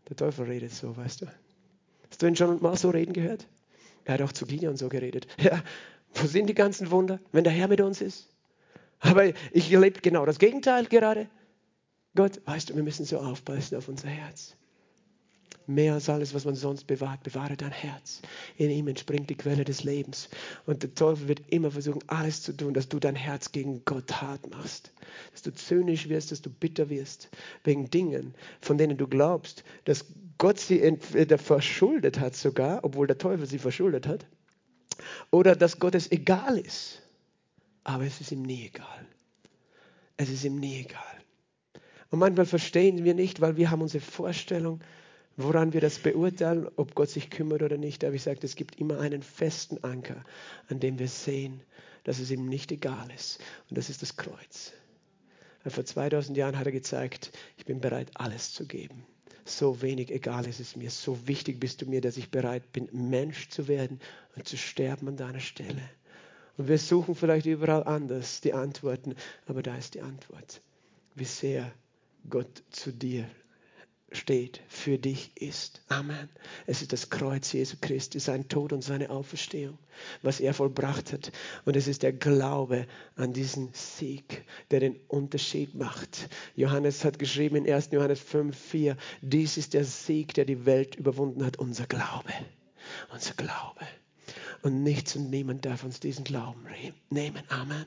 Der Teufel redet so, weißt du. Hast du ihn schon mal so reden gehört? Er hat auch zu Gideon so geredet. Ja, wo sind die ganzen Wunder, wenn der Herr mit uns ist? Aber ich erlebe genau das Gegenteil gerade. Gott, weißt du, wir müssen so aufpassen auf unser Herz. Mehr als alles, was man sonst bewahrt, bewahre dein Herz. In ihm entspringt die Quelle des Lebens. Und der Teufel wird immer versuchen, alles zu tun, dass du dein Herz gegen Gott hart machst. Dass du zynisch wirst, dass du bitter wirst. Wegen Dingen, von denen du glaubst, dass Gott sie entweder verschuldet hat sogar, obwohl der Teufel sie verschuldet hat. Oder dass Gott es egal ist. Aber es ist ihm nie egal. Es ist ihm nie egal. Und manchmal verstehen wir nicht, weil wir haben unsere Vorstellung, woran wir das beurteilen, ob Gott sich kümmert oder nicht. Aber ich sage, es gibt immer einen festen Anker, an dem wir sehen, dass es ihm nicht egal ist. Und das ist das Kreuz. Vor 2000 Jahren hat er gezeigt, ich bin bereit, alles zu geben. So wenig egal ist es mir, so wichtig bist du mir, dass ich bereit bin, Mensch zu werden und zu sterben an deiner Stelle. Und wir suchen vielleicht überall anders die Antworten, aber da ist die Antwort. Wie sehr Gott zu dir steht, für dich ist. Amen. Es ist das Kreuz Jesu Christi, sein Tod und seine Auferstehung, was er vollbracht hat. Und es ist der Glaube an diesen Sieg, der den Unterschied macht. Johannes hat geschrieben in 1. Johannes 5, 4, dies ist der Sieg, der die Welt überwunden hat, unser Glaube. Unser Glaube. Und nichts und niemand darf uns diesen Glauben nehmen. Amen.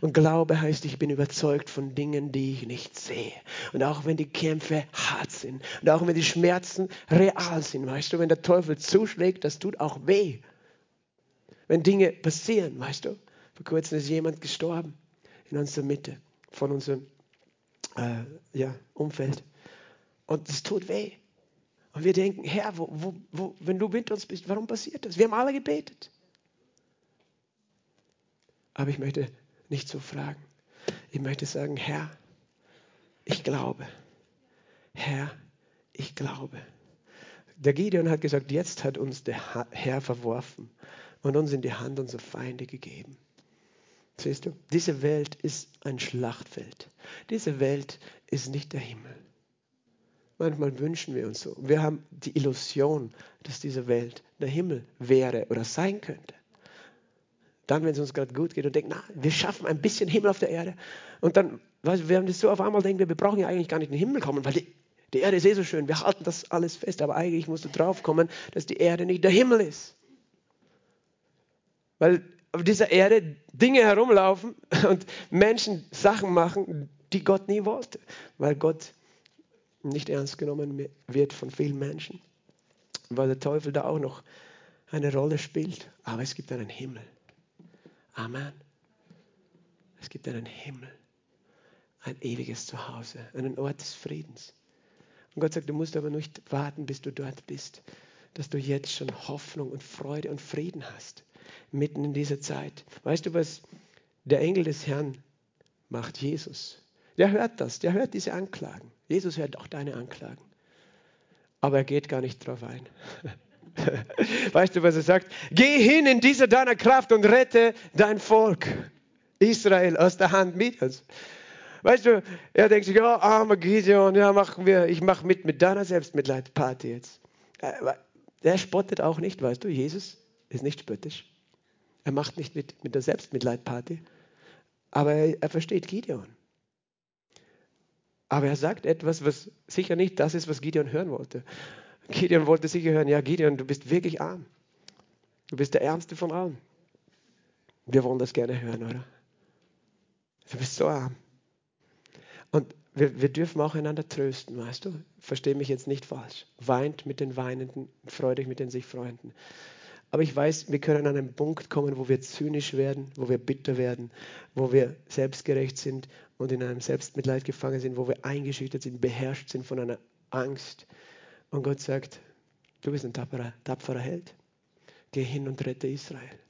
Und Glaube heißt, ich bin überzeugt von Dingen, die ich nicht sehe. Und auch wenn die Kämpfe hart sind und auch wenn die Schmerzen real sind, weißt du, wenn der Teufel zuschlägt, das tut auch weh. Wenn Dinge passieren, weißt du, vor kurzem ist jemand gestorben in unserer Mitte, von unserem äh, ja, Umfeld. Und es tut weh. Und wir denken, Herr, wo, wo, wo, wenn du mit uns bist, warum passiert das? Wir haben alle gebetet. Aber ich möchte nicht zu fragen. Ich möchte sagen, Herr, ich glaube. Herr, ich glaube. Der Gideon hat gesagt, jetzt hat uns der Herr verworfen und uns in die Hand unserer Feinde gegeben. Siehst du, diese Welt ist ein Schlachtfeld. Diese Welt ist nicht der Himmel. Manchmal wünschen wir uns so. Wir haben die Illusion, dass diese Welt der Himmel wäre oder sein könnte. Dann, wenn es uns gerade gut geht und denken, na, wir schaffen ein bisschen Himmel auf der Erde. Und dann, weißt du, wir haben das so auf einmal denken, wir brauchen ja eigentlich gar nicht in den Himmel kommen, weil die, die Erde ist eh so schön. Wir halten das alles fest. Aber eigentlich musst du drauf kommen, dass die Erde nicht der Himmel ist. Weil auf dieser Erde Dinge herumlaufen und Menschen Sachen machen, die Gott nie wollte. Weil Gott nicht ernst genommen wird von vielen Menschen. Weil der Teufel da auch noch eine Rolle spielt. Aber es gibt einen Himmel. Amen. Es gibt einen Himmel, ein ewiges Zuhause, einen Ort des Friedens. Und Gott sagt, du musst aber nicht warten, bis du dort bist, dass du jetzt schon Hoffnung und Freude und Frieden hast, mitten in dieser Zeit. Weißt du, was der Engel des Herrn macht Jesus. Der hört das, der hört diese Anklagen. Jesus hört auch deine Anklagen. Aber er geht gar nicht drauf ein. weißt du, was er sagt? Geh hin in dieser deiner Kraft und rette dein Volk Israel aus der Hand Midians. Weißt du, er denkt sich, ja, armer Gideon, ja, machen wir, ich mache mit mit deiner Selbstmitleidparty jetzt. Er spottet auch nicht, weißt du, Jesus ist nicht spöttisch. Er macht nicht mit mit der Selbstmitleidparty, aber er, er versteht Gideon. Aber er sagt etwas, was sicher nicht das ist, was Gideon hören wollte. Gideon wollte sicher hören, ja Gideon, du bist wirklich arm. Du bist der Ärmste von allen. Wir wollen das gerne hören, oder? Du bist so arm. Und wir, wir dürfen auch einander trösten, weißt du? Versteh mich jetzt nicht falsch. Weint mit den Weinenden, freu dich mit den sich Freunden. Aber ich weiß, wir können an einen Punkt kommen, wo wir zynisch werden, wo wir bitter werden, wo wir selbstgerecht sind und in einem Selbstmitleid gefangen sind, wo wir eingeschüchtert sind, beherrscht sind von einer Angst. Und Gott sagt, du bist ein tapferer, tapferer Held. Geh hin und rette Israel.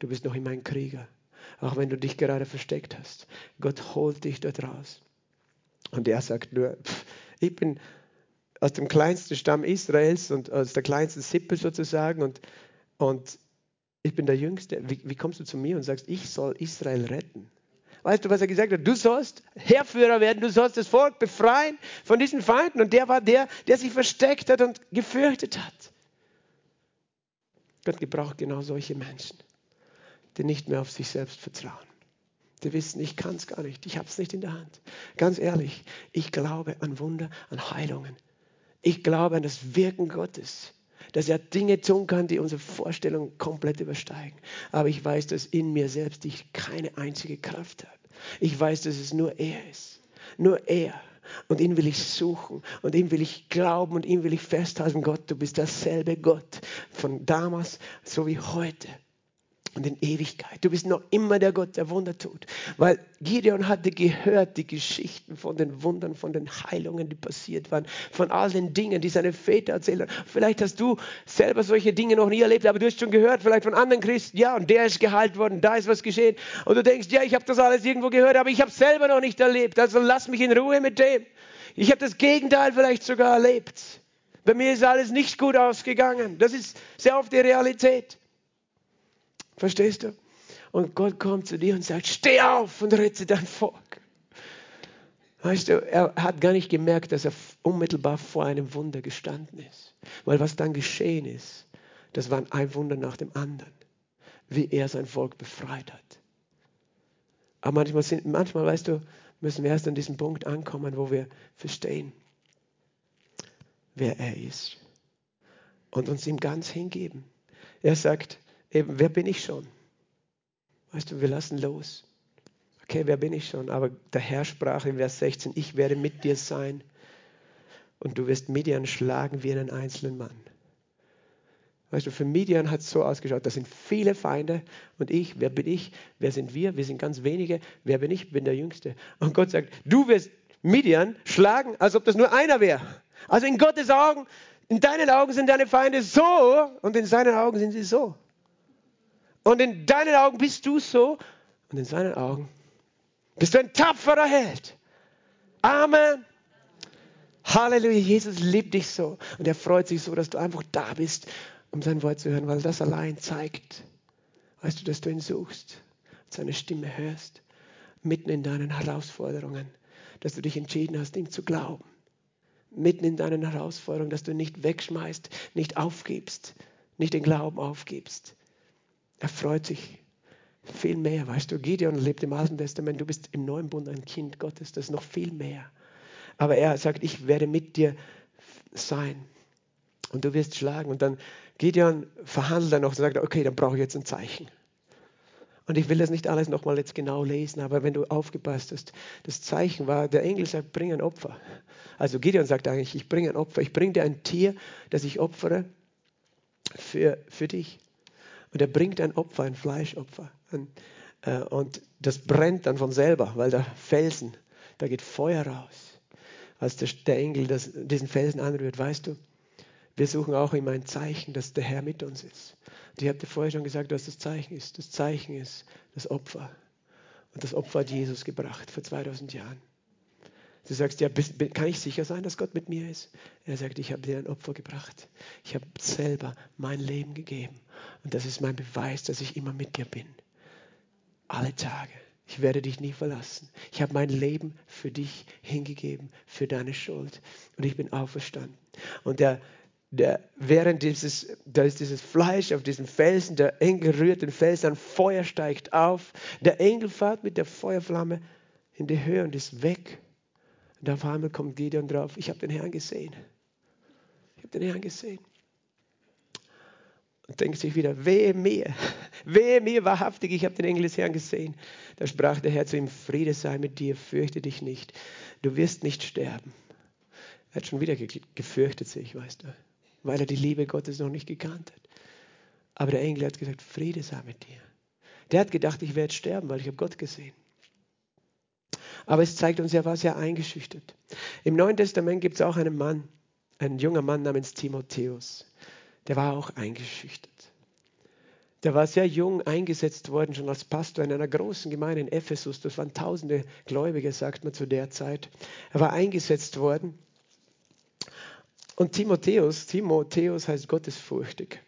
Du bist noch immer ein Krieger, auch wenn du dich gerade versteckt hast. Gott holt dich dort raus. Und er sagt nur, pff, ich bin aus dem kleinsten Stamm Israels und aus der kleinsten Sippe sozusagen und und ich bin der Jüngste. Wie, wie kommst du zu mir und sagst, ich soll Israel retten? Weißt du, was er gesagt hat? Du sollst Herrführer werden, du sollst das Volk befreien von diesen Feinden. Und der war der, der sich versteckt hat und gefürchtet hat. Gott gebraucht genau solche Menschen, die nicht mehr auf sich selbst vertrauen. Die wissen, ich kann es gar nicht, ich habe es nicht in der Hand. Ganz ehrlich, ich glaube an Wunder, an Heilungen. Ich glaube an das Wirken Gottes dass er Dinge tun kann, die unsere Vorstellung komplett übersteigen. Aber ich weiß, dass in mir selbst ich keine einzige Kraft habe. Ich weiß, dass es nur er ist. Nur er. Und ihn will ich suchen und ihm will ich glauben und ihm will ich festhalten. Gott, du bist derselbe Gott von damals so wie heute und in Ewigkeit. Du bist noch immer der Gott, der Wunder tut. Weil Gideon hatte gehört die Geschichten von den Wundern, von den Heilungen, die passiert waren, von all den Dingen, die seine Väter erzählt haben. Vielleicht hast du selber solche Dinge noch nie erlebt, aber du hast schon gehört, vielleicht von anderen Christen, ja, und der ist geheilt worden, da ist was geschehen. Und du denkst, ja, ich habe das alles irgendwo gehört, aber ich habe selber noch nicht erlebt. Also lass mich in Ruhe mit dem. Ich habe das Gegenteil vielleicht sogar erlebt. Bei mir ist alles nicht gut ausgegangen. Das ist sehr oft die Realität. Verstehst du? Und Gott kommt zu dir und sagt, steh auf und rette dein Volk. Weißt du, er hat gar nicht gemerkt, dass er unmittelbar vor einem Wunder gestanden ist. Weil was dann geschehen ist, das war ein Wunder nach dem anderen, wie er sein Volk befreit hat. Aber manchmal, sind, manchmal, weißt du, müssen wir erst an diesen Punkt ankommen, wo wir verstehen, wer er ist und uns ihm ganz hingeben. Er sagt, eben, wer bin ich schon? Weißt du, wir lassen los. Okay, wer bin ich schon? Aber der Herr sprach in Vers 16, ich werde mit dir sein und du wirst Midian schlagen wie einen einzelnen Mann. Weißt du, für Midian hat es so ausgeschaut, das sind viele Feinde und ich, wer bin ich? Wer sind wir? Wir sind ganz wenige. Wer bin ich? Bin der Jüngste. Und Gott sagt, du wirst Midian schlagen, als ob das nur einer wäre. Also in Gottes Augen, in deinen Augen sind deine Feinde so und in seinen Augen sind sie so. Und in deinen Augen bist du so und in seinen Augen bist du ein tapferer Held. Amen. Halleluja, Jesus liebt dich so und er freut sich so, dass du einfach da bist, um sein Wort zu hören, weil das allein zeigt, weißt du, dass du ihn suchst, seine Stimme hörst, mitten in deinen Herausforderungen, dass du dich entschieden hast, ihm zu glauben. Mitten in deinen Herausforderungen, dass du nicht wegschmeißt, nicht aufgibst, nicht den Glauben aufgibst, er freut sich viel mehr. Weißt du, Gideon lebt im Alten Testament, du bist im Neuen Bund ein Kind Gottes, das ist noch viel mehr. Aber er sagt, ich werde mit dir sein und du wirst schlagen. Und dann Gideon verhandelt er noch und sagt, okay, dann brauche ich jetzt ein Zeichen. Und ich will das nicht alles nochmal jetzt genau lesen, aber wenn du aufgepasst hast, das Zeichen war, der Engel sagt, bring ein Opfer. Also Gideon sagt eigentlich, ich bringe ein Opfer, ich bringe dir ein Tier, das ich opfere für, für dich. Und er bringt ein Opfer, ein Fleischopfer. Und, äh, und das brennt dann von selber, weil der Felsen, da geht Feuer raus. Als der, der Engel das, diesen Felsen anrührt, weißt du, wir suchen auch immer ein Zeichen, dass der Herr mit uns ist. Und ich habe dir vorher schon gesagt, was das Zeichen ist. Das Zeichen ist das Opfer. Und das Opfer hat Jesus gebracht vor 2000 Jahren. Du sagst, ja, kann ich sicher sein, dass Gott mit mir ist? Er sagt, ich habe dir ein Opfer gebracht. Ich habe selber mein Leben gegeben. Und das ist mein Beweis, dass ich immer mit dir bin. Alle Tage. Ich werde dich nie verlassen. Ich habe mein Leben für dich hingegeben, für deine Schuld. Und ich bin auferstanden. Und der, der, während dieses, da ist dieses Fleisch auf diesem Felsen, der Engel rührt den Felsen Feuer steigt auf. Der Engel fährt mit der Feuerflamme in die Höhe und ist weg. Und auf einmal kommt Gideon drauf, ich habe den Herrn gesehen. Ich habe den Herrn gesehen. Und denkt sich wieder, wehe mir, wehe mir wahrhaftig, ich habe den Engel des Herrn gesehen. Da sprach der Herr zu ihm, Friede sei mit dir, fürchte dich nicht, du wirst nicht sterben. Er hat schon wieder gefürchtet sich, weißt du, weil er die Liebe Gottes noch nicht gekannt hat. Aber der Engel hat gesagt, Friede sei mit dir. Der hat gedacht, ich werde sterben, weil ich habe Gott gesehen. Aber es zeigt uns, er war sehr eingeschüchtert. Im Neuen Testament gibt es auch einen Mann, einen junger Mann namens Timotheus. Der war auch eingeschüchtert. Der war sehr jung eingesetzt worden, schon als Pastor in einer großen Gemeinde in Ephesus. Das waren tausende Gläubige, sagt man zu der Zeit. Er war eingesetzt worden. Und Timotheus, Timotheus heißt gottesfurchtig.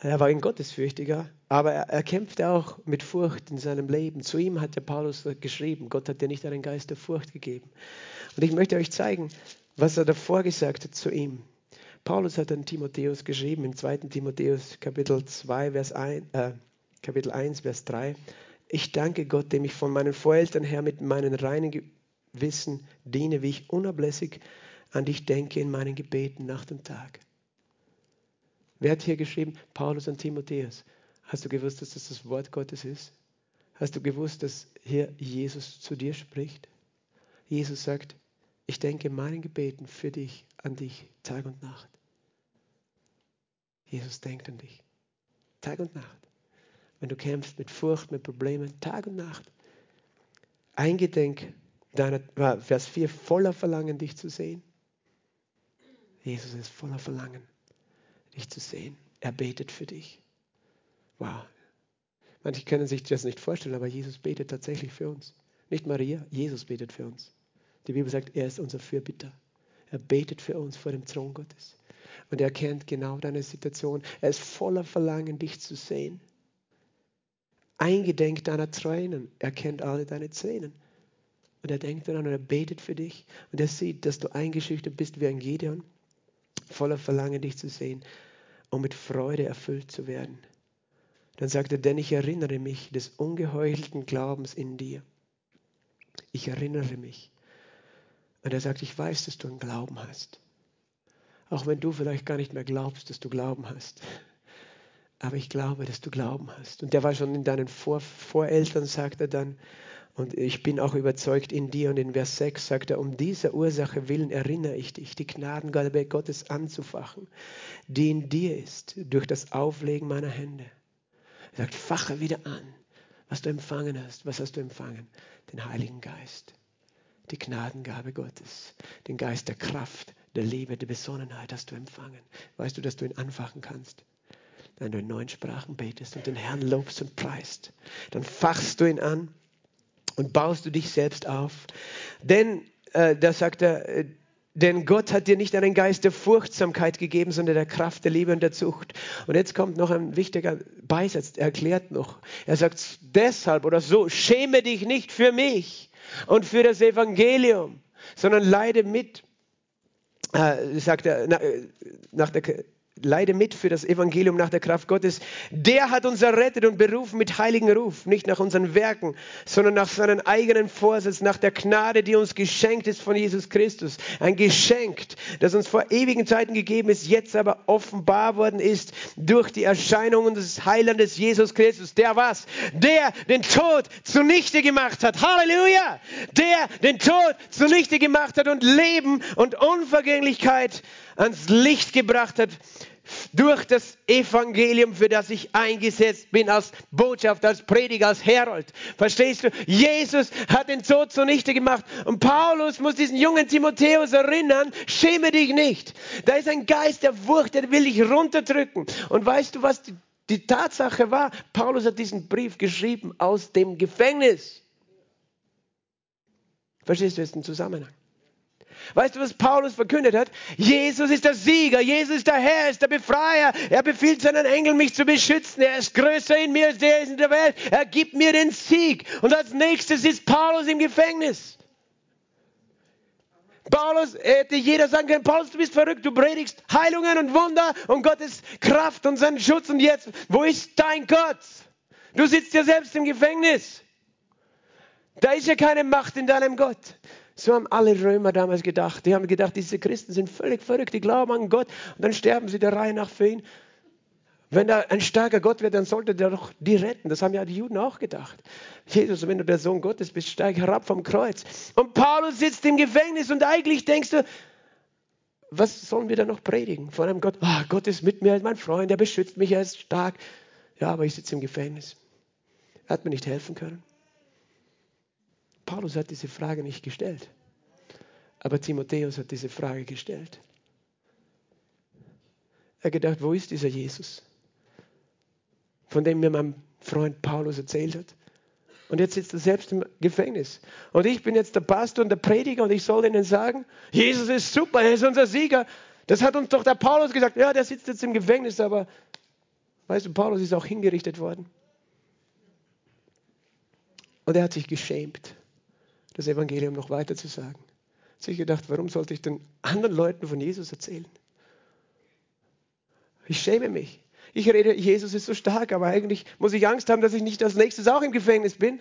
Er war ein Gottesfürchtiger, aber er, er kämpfte auch mit Furcht in seinem Leben. Zu ihm hat der Paulus geschrieben, Gott hat dir nicht einen Geist der Furcht gegeben. Und ich möchte euch zeigen, was er davor gesagt hat zu ihm. Paulus hat an Timotheus geschrieben, im 2. Timotheus Kapitel 2, Vers 1, äh, Kapitel 1, Vers 3. Ich danke Gott, dem ich von meinen Voreltern her mit meinen reinen Gewissen diene, wie ich unablässig an dich denke in meinen Gebeten Nacht und Tag. Wer hat hier geschrieben? Paulus und Timotheus. Hast du gewusst, dass das das Wort Gottes ist? Hast du gewusst, dass hier Jesus zu dir spricht? Jesus sagt, ich denke meinen Gebeten für dich, an dich, Tag und Nacht. Jesus denkt an dich, Tag und Nacht. Wenn du kämpfst mit Furcht, mit Problemen, Tag und Nacht. Eingedenk deiner, Vers 4, voller Verlangen, dich zu sehen. Jesus ist voller Verlangen dich zu sehen. Er betet für dich. Wow. Manche können sich das nicht vorstellen, aber Jesus betet tatsächlich für uns. Nicht Maria, Jesus betet für uns. Die Bibel sagt, er ist unser Fürbitter. Er betet für uns vor dem Thron Gottes. Und er kennt genau deine Situation. Er ist voller Verlangen, dich zu sehen. Eingedenk deiner Tränen. Er kennt alle deine Tränen. Und er denkt daran und er betet für dich. Und er sieht, dass du eingeschüchtert bist wie ein Gideon. Voller Verlangen, dich zu sehen um mit Freude erfüllt zu werden. Dann sagt er, denn ich erinnere mich des ungeheuchelten Glaubens in dir. Ich erinnere mich. Und er sagt, ich weiß, dass du einen Glauben hast. Auch wenn du vielleicht gar nicht mehr glaubst, dass du Glauben hast. Aber ich glaube, dass du Glauben hast. Und der war schon in deinen Vor Voreltern, sagt er dann. Und ich bin auch überzeugt in dir. Und in Vers 6 sagt er, um dieser Ursache willen erinnere ich dich, die Gnadengabe Gottes anzufachen, die in dir ist, durch das Auflegen meiner Hände. Er sagt, fache wieder an, was du empfangen hast. Was hast du empfangen? Den Heiligen Geist, die Gnadengabe Gottes, den Geist der Kraft, der Liebe, der Besonnenheit hast du empfangen. Weißt du, dass du ihn anfachen kannst? Wenn du in neuen Sprachen betest und den Herrn lobst und preist, dann fachst du ihn an und baust du dich selbst auf. Denn, äh, da sagt er, äh, denn Gott hat dir nicht einen Geist der Furchtsamkeit gegeben, sondern der Kraft, der Liebe und der Zucht. Und jetzt kommt noch ein wichtiger Beisatz, er erklärt noch. Er sagt deshalb oder so, schäme dich nicht für mich und für das Evangelium, sondern leide mit, äh, sagt er, na, äh, nach der leide mit für das Evangelium nach der Kraft Gottes. Der hat uns errettet und berufen mit heiligen Ruf, nicht nach unseren Werken, sondern nach seinem eigenen Vorsatz, nach der Gnade, die uns geschenkt ist von Jesus Christus. Ein Geschenk, das uns vor ewigen Zeiten gegeben ist, jetzt aber offenbar worden ist durch die Erscheinung des Heilandes Jesus Christus. Der was? Der den Tod zunichte gemacht hat. Halleluja! Der den Tod zunichte gemacht hat und Leben und Unvergänglichkeit ans Licht gebracht hat durch das Evangelium, für das ich eingesetzt bin als Botschaft, als Prediger, als Herold. Verstehst du? Jesus hat den Tod zunichte gemacht. Und Paulus muss diesen jungen Timotheus erinnern, schäme dich nicht. Da ist ein Geist der Furcht, der will dich runterdrücken. Und weißt du, was die Tatsache war, Paulus hat diesen Brief geschrieben aus dem Gefängnis. Verstehst du jetzt den Zusammenhang? Weißt du, was Paulus verkündet hat? Jesus ist der Sieger, Jesus ist der Herr, ist der Befreier. Er befiehlt seinen Engeln, mich zu beschützen. Er ist größer in mir als der ist in der Welt. Er gibt mir den Sieg. Und als nächstes ist Paulus im Gefängnis. Paulus, hätte jeder sagen können, Paulus, du bist verrückt, du predigst Heilungen und Wunder und Gottes Kraft und seinen Schutz und jetzt, wo ist dein Gott? Du sitzt ja selbst im Gefängnis. Da ist ja keine Macht in deinem Gott. So haben alle Römer damals gedacht. Die haben gedacht, diese Christen sind völlig verrückt, die glauben an Gott und dann sterben sie der Reihe nach für ihn. Wenn da ein starker Gott wird, dann sollte der doch die retten. Das haben ja die Juden auch gedacht. Jesus, wenn du der Sohn Gottes bist, steig herab vom Kreuz. Und Paulus sitzt im Gefängnis und eigentlich denkst du, was sollen wir da noch predigen? Von einem Gott, oh, Gott ist mit mir, er ist mein Freund, er beschützt mich, er ist stark. Ja, aber ich sitze im Gefängnis. Er hat mir nicht helfen können. Paulus hat diese Frage nicht gestellt. Aber Timotheus hat diese Frage gestellt. Er hat gedacht, wo ist dieser Jesus, von dem mir mein Freund Paulus erzählt hat? Und jetzt sitzt er selbst im Gefängnis. Und ich bin jetzt der Pastor und der Prediger und ich soll ihnen sagen, Jesus ist super, er ist unser Sieger. Das hat uns doch der Paulus gesagt. Ja, der sitzt jetzt im Gefängnis, aber weißt du, Paulus ist auch hingerichtet worden. Und er hat sich geschämt das Evangelium noch weiter zu sagen. Sich gedacht, warum sollte ich den anderen Leuten von Jesus erzählen? Ich schäme mich. Ich rede, Jesus ist so stark, aber eigentlich muss ich Angst haben, dass ich nicht als nächstes auch im Gefängnis bin.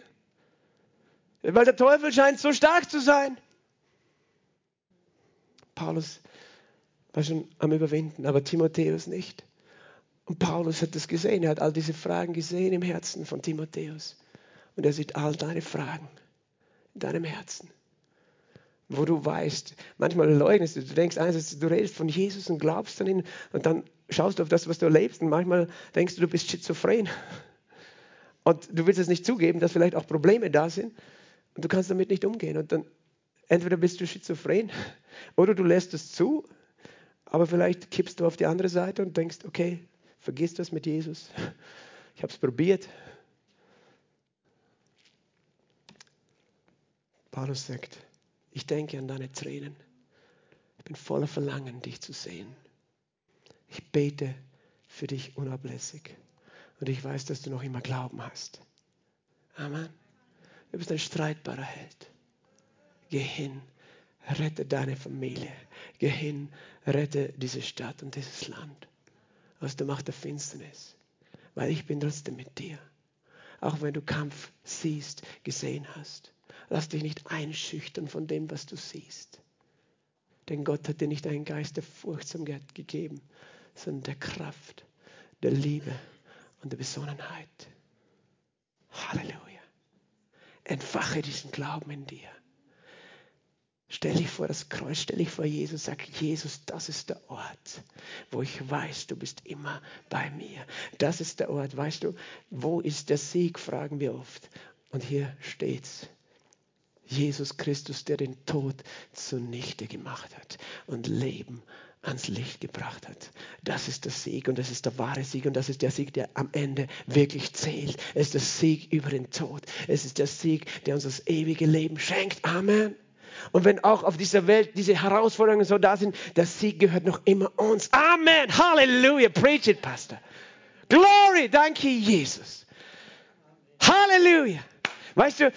Weil der Teufel scheint so stark zu sein. Paulus war schon am Überwinden, aber Timotheus nicht. Und Paulus hat das gesehen. Er hat all diese Fragen gesehen im Herzen von Timotheus. Und er sieht all deine Fragen in deinem Herzen. Wo du weißt, manchmal leugnest du, du denkst einerseits, du redest von Jesus und glaubst an ihn und dann schaust du auf das, was du erlebst und manchmal denkst du, du bist schizophren. Und du willst es nicht zugeben, dass vielleicht auch Probleme da sind und du kannst damit nicht umgehen. Und dann entweder bist du schizophren oder du lässt es zu, aber vielleicht kippst du auf die andere Seite und denkst, okay, vergiss das mit Jesus. Ich habe es probiert, Paulus sagt, ich denke an deine Tränen. Ich bin voller Verlangen, dich zu sehen. Ich bete für dich unablässig. Und ich weiß, dass du noch immer Glauben hast. Amen. Du bist ein streitbarer Held. Geh hin, rette deine Familie. Geh hin, rette diese Stadt und dieses Land aus der Macht der Finsternis. Weil ich bin trotzdem mit dir. Auch wenn du Kampf siehst, gesehen hast. Lass dich nicht einschüchtern von dem, was du siehst. Denn Gott hat dir nicht einen Geist der Furchtsamkeit gegeben, sondern der Kraft, der Liebe und der Besonnenheit. Halleluja. Entfache diesen Glauben in dir. Stell dich vor das Kreuz, stell dich vor Jesus, sag Jesus, das ist der Ort, wo ich weiß, du bist immer bei mir. Das ist der Ort, weißt du, wo ist der Sieg, fragen wir oft. Und hier steht's. Jesus Christus, der den Tod zunichte gemacht hat und Leben ans Licht gebracht hat. Das ist der Sieg und das ist der wahre Sieg und das ist der Sieg, der am Ende wirklich zählt. Es ist der Sieg über den Tod. Es ist der Sieg, der uns das ewige Leben schenkt. Amen. Und wenn auch auf dieser Welt diese Herausforderungen so da sind, der Sieg gehört noch immer uns. Amen. Halleluja. Preach it, Pastor. Glory. Danke, Jesus. Halleluja. Weißt du,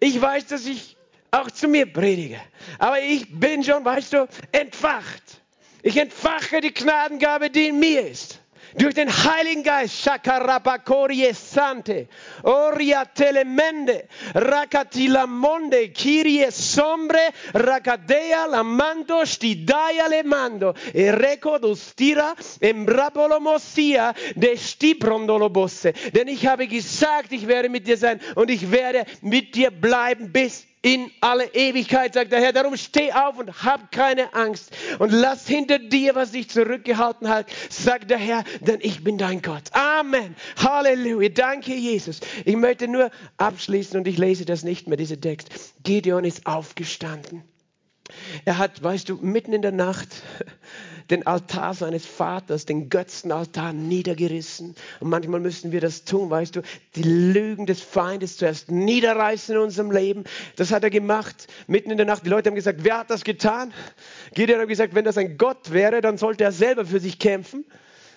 ich weiß, dass ich auch zu mir predige. Aber ich bin schon, weißt du, entfacht. Ich entfache die Gnadengabe, die in mir ist. Durch den Heiligen Geist, Shakarabakorie Sante, Oria Telemende, Rakatila Monde, Kirie Sombre, Rakadea Lamando, Stidaya Lemando, Ereko Dustira, Embrapolomosia, de Stibrondolobosse. Denn ich habe gesagt, ich werde mit dir sein und ich werde mit dir bleiben bis in alle Ewigkeit, sagt der Herr. Darum steh auf und hab keine Angst und lass hinter dir, was dich zurückgehalten hat, sagt der Herr, denn ich bin dein Gott. Amen. Halleluja. Danke, Jesus. Ich möchte nur abschließen und ich lese das nicht mehr, dieser Text. Gideon ist aufgestanden. Er hat, weißt du, mitten in der Nacht den Altar seines Vaters, den Götzenaltar niedergerissen. Und manchmal müssen wir das tun, weißt du, die Lügen des Feindes zuerst niederreißen in unserem Leben. Das hat er gemacht, mitten in der Nacht. Die Leute haben gesagt, wer hat das getan? Gideon hat gesagt, wenn das ein Gott wäre, dann sollte er selber für sich kämpfen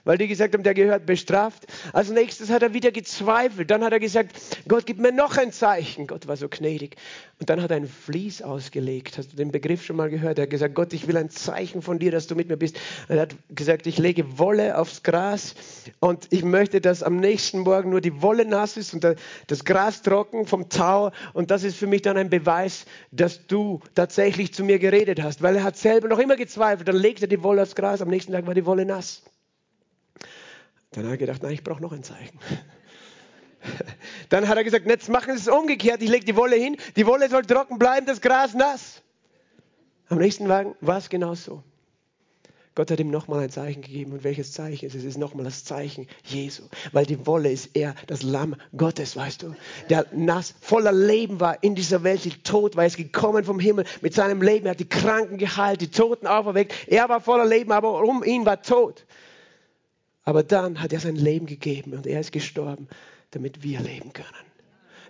weil die gesagt haben, der gehört bestraft. Als nächstes hat er wieder gezweifelt. Dann hat er gesagt, Gott, gib mir noch ein Zeichen. Gott war so gnädig. Und dann hat er ein Vlies ausgelegt. Hast du den Begriff schon mal gehört? Er hat gesagt, Gott, ich will ein Zeichen von dir, dass du mit mir bist. Er hat gesagt, ich lege Wolle aufs Gras und ich möchte, dass am nächsten Morgen nur die Wolle nass ist und das Gras trocken vom Tau. Und das ist für mich dann ein Beweis, dass du tatsächlich zu mir geredet hast. Weil er hat selber noch immer gezweifelt. Dann legt er die Wolle aufs Gras. Am nächsten Tag war die Wolle nass. Dann hat er gedacht, nein, ich brauche noch ein Zeichen. Dann hat er gesagt, jetzt machen Sie es umgekehrt. Ich lege die Wolle hin, die Wolle soll trocken bleiben, das Gras nass. Am nächsten Wagen war es genau so. Gott hat ihm nochmal ein Zeichen gegeben. Und welches Zeichen ist es? Es ist nochmal das Zeichen Jesu. Weil die Wolle ist er, das Lamm Gottes, weißt du. Der nass, voller Leben war in dieser Welt, die tot war. Er ist gekommen vom Himmel mit seinem Leben. Er hat die Kranken geheilt, die Toten auferweckt. Er war voller Leben, aber um ihn war tot. Aber dann hat er sein Leben gegeben und er ist gestorben, damit wir leben können.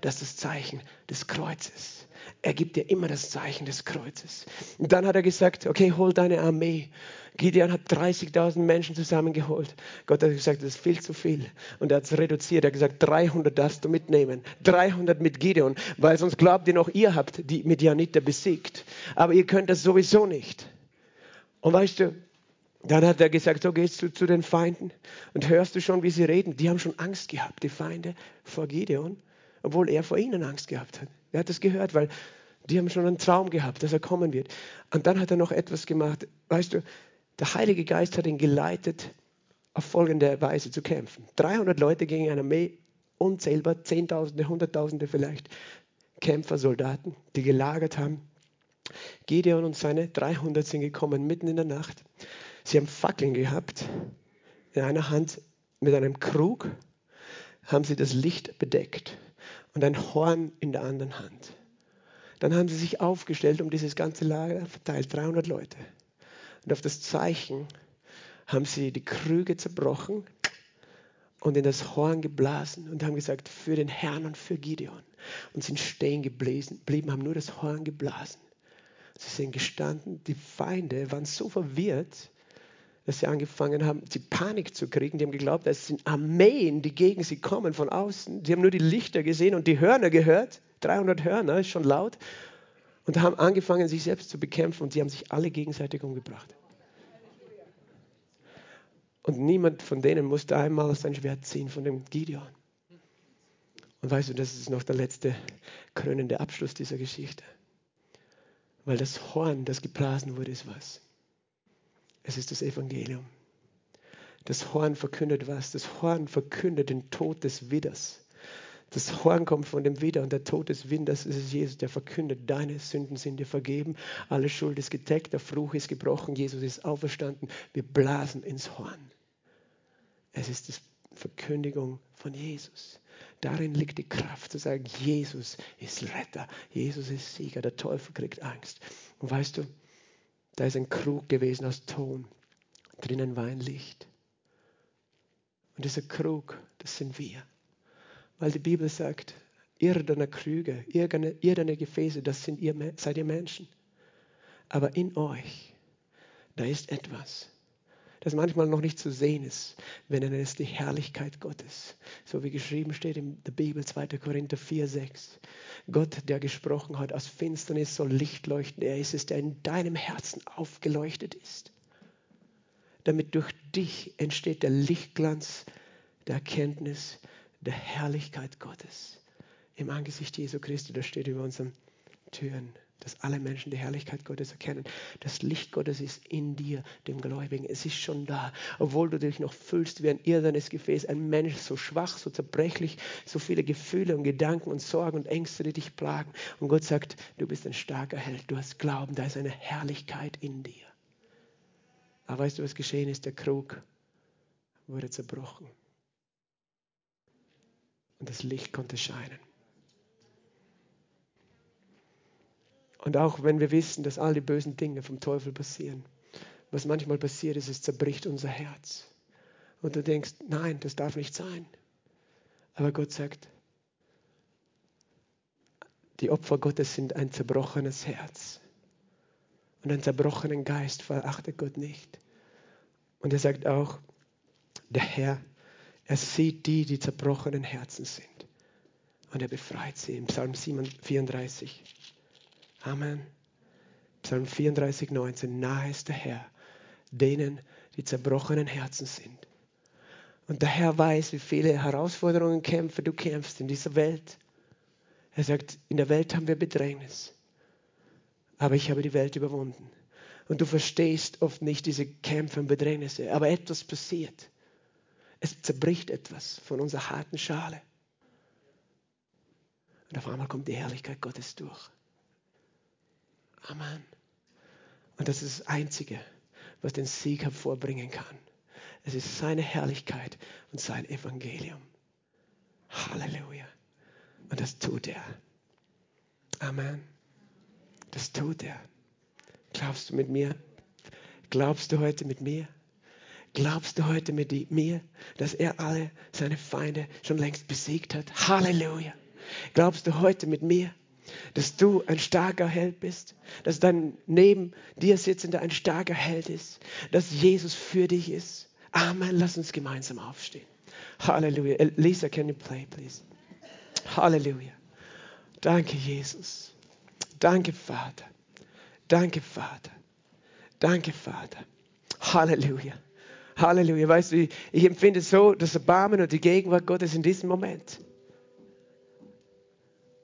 Das ist das Zeichen des Kreuzes. Er gibt dir immer das Zeichen des Kreuzes. Und dann hat er gesagt, okay, hol deine Armee. Gideon hat 30.000 Menschen zusammengeholt. Gott hat gesagt, das ist viel zu viel. Und er hat es reduziert. Er hat gesagt, 300 darfst du mitnehmen. 300 mit Gideon, weil sonst glaubt ihr noch, ihr habt die Midianiter besiegt. Aber ihr könnt das sowieso nicht. Und weißt du, dann hat er gesagt, so gehst du zu den Feinden und hörst du schon, wie sie reden. Die haben schon Angst gehabt, die Feinde vor Gideon, obwohl er vor ihnen Angst gehabt hat. Er hat das gehört, weil die haben schon einen Traum gehabt, dass er kommen wird. Und dann hat er noch etwas gemacht. Weißt du, der Heilige Geist hat ihn geleitet, auf folgende Weise zu kämpfen. 300 Leute gegen eine Armee, unzählbar, Zehntausende, Hunderttausende vielleicht, Kämpfer, Soldaten, die gelagert haben. Gideon und seine 300 sind gekommen mitten in der Nacht. Sie haben Fackeln gehabt. In einer Hand mit einem Krug haben sie das Licht bedeckt und ein Horn in der anderen Hand. Dann haben sie sich aufgestellt um dieses ganze Lager verteilt, 300 Leute. Und auf das Zeichen haben sie die Krüge zerbrochen und in das Horn geblasen und haben gesagt, für den Herrn und für Gideon. Und sind stehen geblieben, haben nur das Horn geblasen. Sie sind gestanden, die Feinde waren so verwirrt, dass sie angefangen haben, die Panik zu kriegen. Die haben geglaubt, es sind Armeen, die gegen sie kommen von außen. Die haben nur die Lichter gesehen und die Hörner gehört. 300 Hörner, ist schon laut. Und haben angefangen, sich selbst zu bekämpfen und sie haben sich alle gegenseitig umgebracht. Und niemand von denen musste einmal sein Schwert ziehen von dem Gideon. Und weißt du, das ist noch der letzte krönende Abschluss dieser Geschichte. Weil das Horn, das geblasen wurde, ist was? Es ist das Evangelium. Das Horn verkündet was? Das Horn verkündet den Tod des Widders. Das Horn kommt von dem Widder und der Tod des Winders ist Jesus, der verkündet, deine Sünden sind dir vergeben, alle Schuld ist gedeckt, der Fluch ist gebrochen, Jesus ist auferstanden. Wir blasen ins Horn. Es ist die Verkündigung von Jesus. Darin liegt die Kraft zu sagen, Jesus ist Retter, Jesus ist Sieger, der Teufel kriegt Angst. Und weißt du, da ist ein Krug gewesen aus Ton. Drinnen war ein Licht. Und dieser Krug, das sind wir. Weil die Bibel sagt, irdene Krüge, irdene Gefäße, das sind ihr, seid ihr Menschen. Aber in euch, da ist etwas, das manchmal noch nicht zu sehen ist. Wir nennen es die Herrlichkeit Gottes. So wie geschrieben steht in der Bibel 2. Korinther 4, 6. Gott, der gesprochen hat, aus Finsternis soll Licht leuchten. Er ist es, der in deinem Herzen aufgeleuchtet ist. Damit durch dich entsteht der Lichtglanz der Erkenntnis der Herrlichkeit Gottes. Im Angesicht Jesu Christi, das steht über unseren Türen dass alle Menschen die Herrlichkeit Gottes erkennen. Das Licht Gottes ist in dir, dem Gläubigen. Es ist schon da, obwohl du dich noch fühlst wie ein irdenes Gefäß, ein Mensch so schwach, so zerbrechlich, so viele Gefühle und Gedanken und Sorgen und Ängste, die dich plagen. Und Gott sagt, du bist ein starker Held, du hast Glauben, da ist eine Herrlichkeit in dir. Aber weißt du, was geschehen ist? Der Krug wurde zerbrochen. Und das Licht konnte scheinen. Und auch wenn wir wissen, dass all die bösen Dinge vom Teufel passieren, was manchmal passiert ist, es zerbricht unser Herz. Und du denkst, nein, das darf nicht sein. Aber Gott sagt, die Opfer Gottes sind ein zerbrochenes Herz. Und einen zerbrochenen Geist verachtet Gott nicht. Und er sagt auch, der Herr, er sieht die, die zerbrochenen Herzen sind. Und er befreit sie im Psalm 34. Amen. Psalm 34, 19. Nahe ist der Herr, denen, die zerbrochenen Herzen sind. Und der Herr weiß, wie viele Herausforderungen, Kämpfe du kämpfst in dieser Welt. Er sagt, in der Welt haben wir Bedrängnis, aber ich habe die Welt überwunden. Und du verstehst oft nicht diese Kämpfe und Bedrängnisse, aber etwas passiert. Es zerbricht etwas von unserer harten Schale. Und auf einmal kommt die Herrlichkeit Gottes durch. Amen. Und das ist das Einzige, was den Sieg hervorbringen kann. Es ist seine Herrlichkeit und sein Evangelium. Halleluja. Und das tut er. Amen. Das tut er. Glaubst du mit mir? Glaubst du heute mit mir? Glaubst du heute mit mir, dass er alle seine Feinde schon längst besiegt hat? Halleluja. Glaubst du heute mit mir, dass du ein starker Held bist, dass dein neben dir sitzender ein starker Held ist, dass Jesus für dich ist. Amen. Lass uns gemeinsam aufstehen. Halleluja. Lisa, can you play, please? Halleluja. Danke, Jesus. Danke, Vater. Danke, Vater. Danke, Vater. Halleluja. Halleluja. Weißt du, ich empfinde so das Erbarmen und die Gegenwart Gottes in diesem Moment.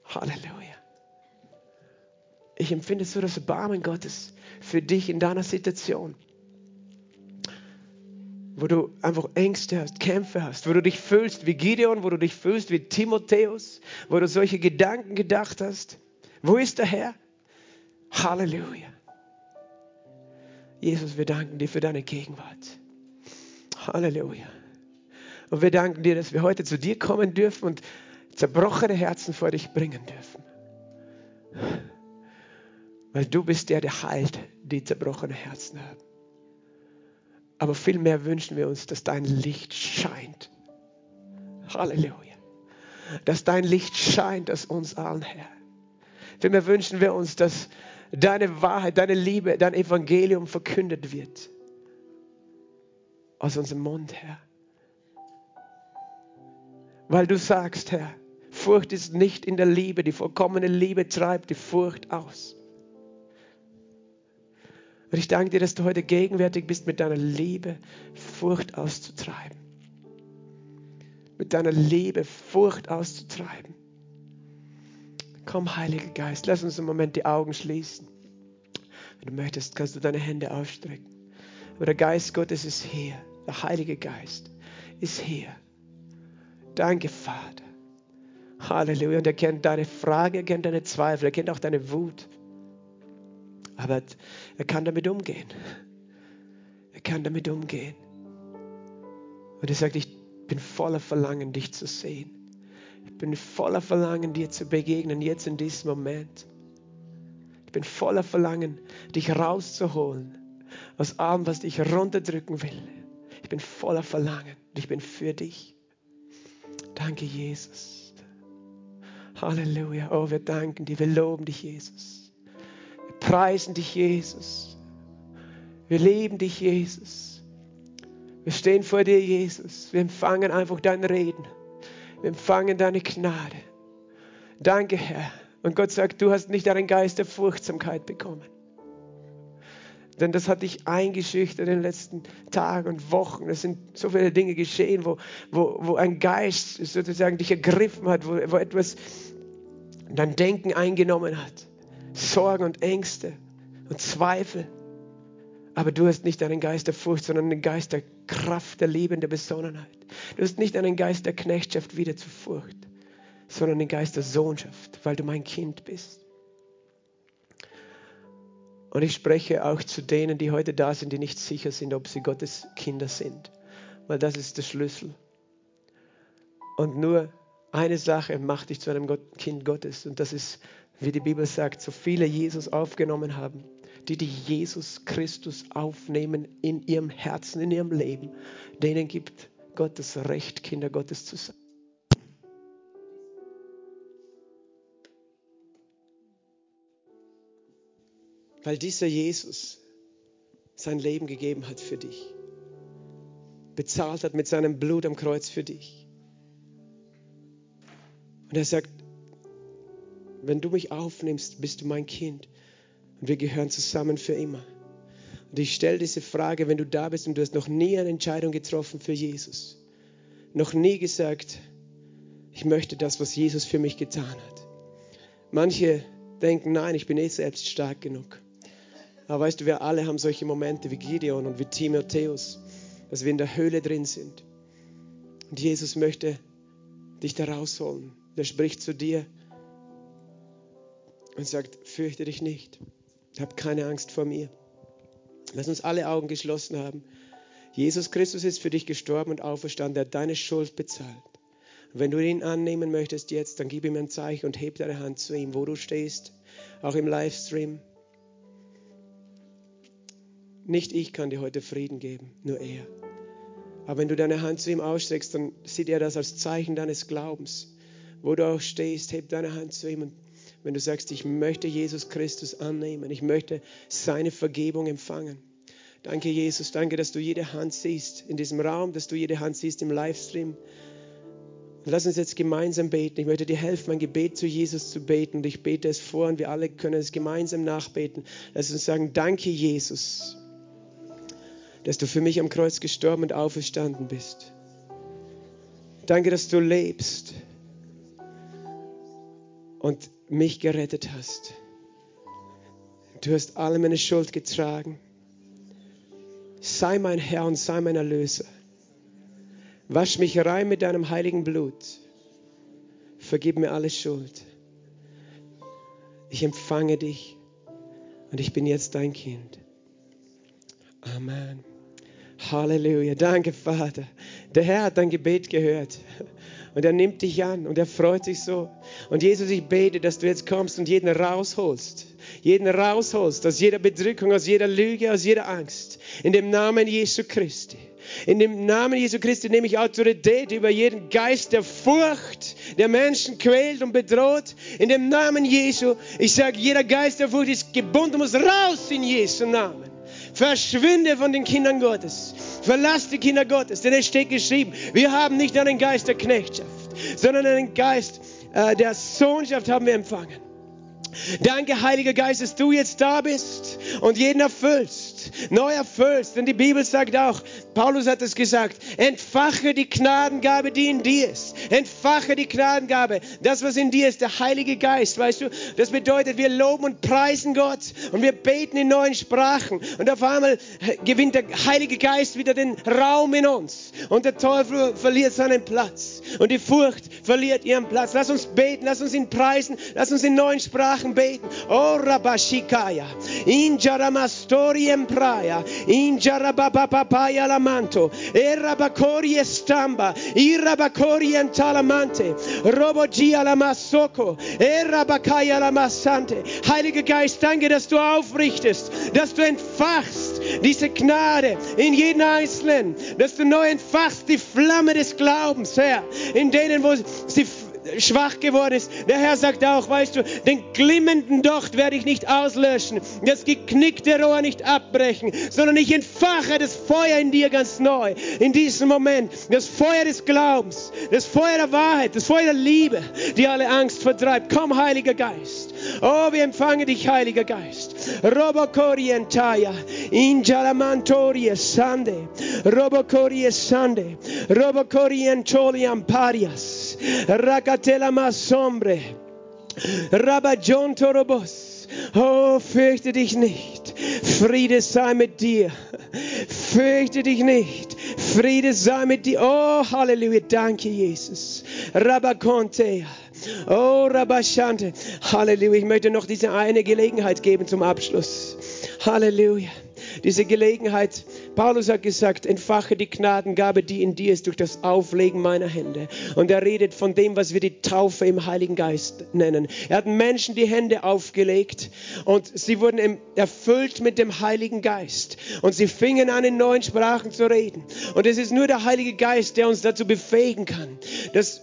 Halleluja. Ich empfinde so das Erbarmen Gottes für dich in deiner Situation. Wo du einfach Ängste hast, Kämpfe hast, wo du dich fühlst wie Gideon, wo du dich fühlst wie Timotheus, wo du solche Gedanken gedacht hast. Wo ist der Herr? Halleluja. Jesus, wir danken dir für deine Gegenwart. Halleluja. Und wir danken dir, dass wir heute zu dir kommen dürfen und zerbrochene Herzen vor dich bringen dürfen. Weil du bist der, der heilt, die zerbrochene Herzen haben. Aber vielmehr wünschen wir uns, dass dein Licht scheint. Halleluja. Dass dein Licht scheint aus uns allen, Herr. Vielmehr wünschen wir uns, dass deine Wahrheit, deine Liebe, dein Evangelium verkündet wird. Aus unserem Mund, Herr. Weil du sagst, Herr, Furcht ist nicht in der Liebe. Die vollkommene Liebe treibt die Furcht aus. Und ich danke dir, dass du heute gegenwärtig bist, mit deiner Liebe Furcht auszutreiben. Mit deiner Liebe Furcht auszutreiben. Komm, Heiliger Geist, lass uns im Moment die Augen schließen. Wenn du möchtest, kannst du deine Hände ausstrecken. Aber der Geist Gottes ist hier. Der Heilige Geist ist hier. Danke, Vater. Halleluja. Und er kennt deine Frage, er kennt deine Zweifel, er kennt auch deine Wut. Aber er kann damit umgehen. Er kann damit umgehen. Und er sagt, ich bin voller Verlangen, dich zu sehen. Ich bin voller Verlangen, dir zu begegnen, jetzt in diesem Moment. Ich bin voller Verlangen, dich rauszuholen aus allem, was dich runterdrücken will. Ich bin voller Verlangen und ich bin für dich. Danke, Jesus. Halleluja. Oh, wir danken dir, wir loben dich, Jesus preisen dich, Jesus. Wir lieben dich, Jesus. Wir stehen vor dir, Jesus. Wir empfangen einfach dein Reden. Wir empfangen deine Gnade. Danke, Herr. Und Gott sagt, du hast nicht einen Geist der Furchtsamkeit bekommen. Denn das hat dich eingeschüchtert in den letzten Tagen und Wochen. Es sind so viele Dinge geschehen, wo, wo, wo ein Geist sozusagen dich ergriffen hat, wo, wo etwas dein Denken eingenommen hat. Sorgen und Ängste und Zweifel. Aber du hast nicht einen Geist der Furcht, sondern einen Geist der Kraft, der Liebe und der Besonnenheit. Du hast nicht einen Geist der Knechtschaft wieder zur Furcht, sondern einen Geist der Sohnschaft, weil du mein Kind bist. Und ich spreche auch zu denen, die heute da sind, die nicht sicher sind, ob sie Gottes Kinder sind, weil das ist der Schlüssel. Und nur eine Sache macht dich zu einem Kind Gottes und das ist wie die Bibel sagt, so viele Jesus aufgenommen haben, die die Jesus Christus aufnehmen in ihrem Herzen, in ihrem Leben, denen gibt Gott das Recht, Kinder Gottes zu sein. Weil dieser Jesus sein Leben gegeben hat für dich, bezahlt hat mit seinem Blut am Kreuz für dich. Und er sagt, wenn du mich aufnimmst, bist du mein Kind. Und wir gehören zusammen für immer. Und ich stelle diese Frage, wenn du da bist und du hast noch nie eine Entscheidung getroffen für Jesus, noch nie gesagt, ich möchte das, was Jesus für mich getan hat. Manche denken, nein, ich bin eh selbst stark genug. Aber weißt du, wir alle haben solche Momente wie Gideon und wie Timotheus, dass wir in der Höhle drin sind. Und Jesus möchte dich da rausholen. Der spricht zu dir und sagt, fürchte dich nicht. Hab keine Angst vor mir. Lass uns alle Augen geschlossen haben. Jesus Christus ist für dich gestorben und auferstanden. Er hat deine Schuld bezahlt. Und wenn du ihn annehmen möchtest jetzt, dann gib ihm ein Zeichen und heb deine Hand zu ihm, wo du stehst. Auch im Livestream. Nicht ich kann dir heute Frieden geben, nur er. Aber wenn du deine Hand zu ihm ausstreckst, dann sieht er das als Zeichen deines Glaubens. Wo du auch stehst, heb deine Hand zu ihm und wenn du sagst, ich möchte Jesus Christus annehmen, ich möchte seine Vergebung empfangen. Danke, Jesus, danke, dass du jede Hand siehst in diesem Raum, dass du jede Hand siehst im Livestream. lass uns jetzt gemeinsam beten. Ich möchte dir helfen, ein Gebet zu Jesus zu beten. Und ich bete es vor und wir alle können es gemeinsam nachbeten. Lass uns sagen, danke, Jesus, dass du für mich am Kreuz gestorben und auferstanden bist. Danke, dass du lebst und mich gerettet hast. Du hast alle meine Schuld getragen. Sei mein Herr und sei mein Erlöser. Wasch mich rein mit deinem heiligen Blut. Vergib mir alle Schuld. Ich empfange dich und ich bin jetzt dein Kind. Amen. Halleluja. Danke, Vater. Der Herr hat dein Gebet gehört. Und er nimmt dich an und er freut sich so. Und Jesus, ich bete, dass du jetzt kommst und jeden rausholst. Jeden rausholst aus jeder Bedrückung, aus jeder Lüge, aus jeder Angst. In dem Namen Jesu Christi. In dem Namen Jesu Christi nehme ich Autorität über jeden Geist der Furcht, der Menschen quält und bedroht. In dem Namen Jesu. Ich sage, jeder Geist der Furcht ist gebunden, muss raus in Jesu Namen. Verschwinde von den Kindern Gottes. Verlass die Kinder Gottes, denn es steht geschrieben, wir haben nicht einen Geist der Knechtschaft, sondern einen Geist äh, der Sohnschaft haben wir empfangen. Danke, Heiliger Geist, dass du jetzt da bist und jeden erfüllst, neu erfüllst. Denn die Bibel sagt auch, Paulus hat es gesagt, entfache die Gnadengabe, die in dir ist. Entfache die Gnadengabe, das, was in dir ist, der Heilige Geist, weißt du. Das bedeutet, wir loben und preisen Gott und wir beten in neuen Sprachen. Und auf einmal gewinnt der Heilige Geist wieder den Raum in uns. Und der Teufel verliert seinen Platz. Und die Furcht verliert ihren Platz. Lass uns beten, lass uns ihn preisen, lass uns in neuen Sprachen beten. Oh in Jaramastoriem Praia, in Jarababapapaya Lamanto, Erabakori Estamba, Irabakori Entalamante, Robogia Lamasoko, Erabakaya Lamasante. Heiliger Geist, danke, dass du aufrichtest, dass du entfachst diese Gnade in jeden Einzelnen, dass du neu entfachst die Flamme des Glaubens, Herr, in denen, wo sie schwach geworden ist. Der Herr sagt auch, weißt du, den glimmenden Docht werde ich nicht auslöschen, das geknickte Rohr nicht abbrechen, sondern ich entfache das Feuer in dir ganz neu. In diesem Moment, das Feuer des Glaubens, das Feuer der Wahrheit, das Feuer der Liebe, die alle Angst vertreibt. Komm, Heiliger Geist. Oh, wir empfangen dich, Heiliger Geist. Robocorientaya, Injalamantorie Sande, Robocorie Sande, Robocorientoliam Parias, Racatela Masombre, Rabajon Torobos. Oh, fürchte dich nicht. Friede sei mit dir. Fürchte dich nicht. Friede sei mit dir. Oh, Halleluja. Danke, Jesus. Rabacontea. Oh, Rabashante. Halleluja. Ich möchte noch diese eine Gelegenheit geben zum Abschluss. Halleluja. Diese Gelegenheit. Paulus hat gesagt, entfache die Gnadengabe, die in dir ist, durch das Auflegen meiner Hände. Und er redet von dem, was wir die Taufe im Heiligen Geist nennen. Er hat Menschen die Hände aufgelegt und sie wurden erfüllt mit dem Heiligen Geist. Und sie fingen an, in neuen Sprachen zu reden. Und es ist nur der Heilige Geist, der uns dazu befähigen kann, dass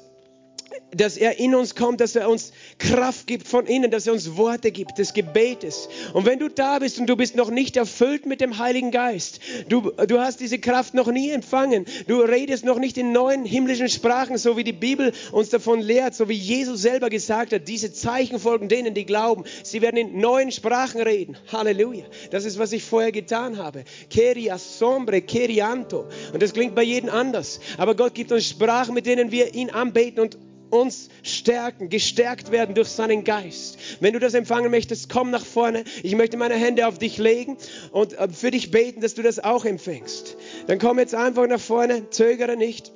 dass er in uns kommt, dass er uns Kraft gibt von innen, dass er uns Worte gibt des Gebetes. Und wenn du da bist und du bist noch nicht erfüllt mit dem Heiligen Geist, du, du hast diese Kraft noch nie empfangen, du redest noch nicht in neuen himmlischen Sprachen, so wie die Bibel uns davon lehrt, so wie Jesus selber gesagt hat, diese Zeichen folgen denen, die glauben. Sie werden in neuen Sprachen reden. Halleluja. Das ist, was ich vorher getan habe. Keria sombre, kerianto. Und das klingt bei jedem anders. Aber Gott gibt uns Sprachen, mit denen wir ihn anbeten und uns stärken, gestärkt werden durch seinen Geist. Wenn du das empfangen möchtest, komm nach vorne. Ich möchte meine Hände auf dich legen und äh, für dich beten, dass du das auch empfängst. Dann komm jetzt einfach nach vorne, zögere nicht.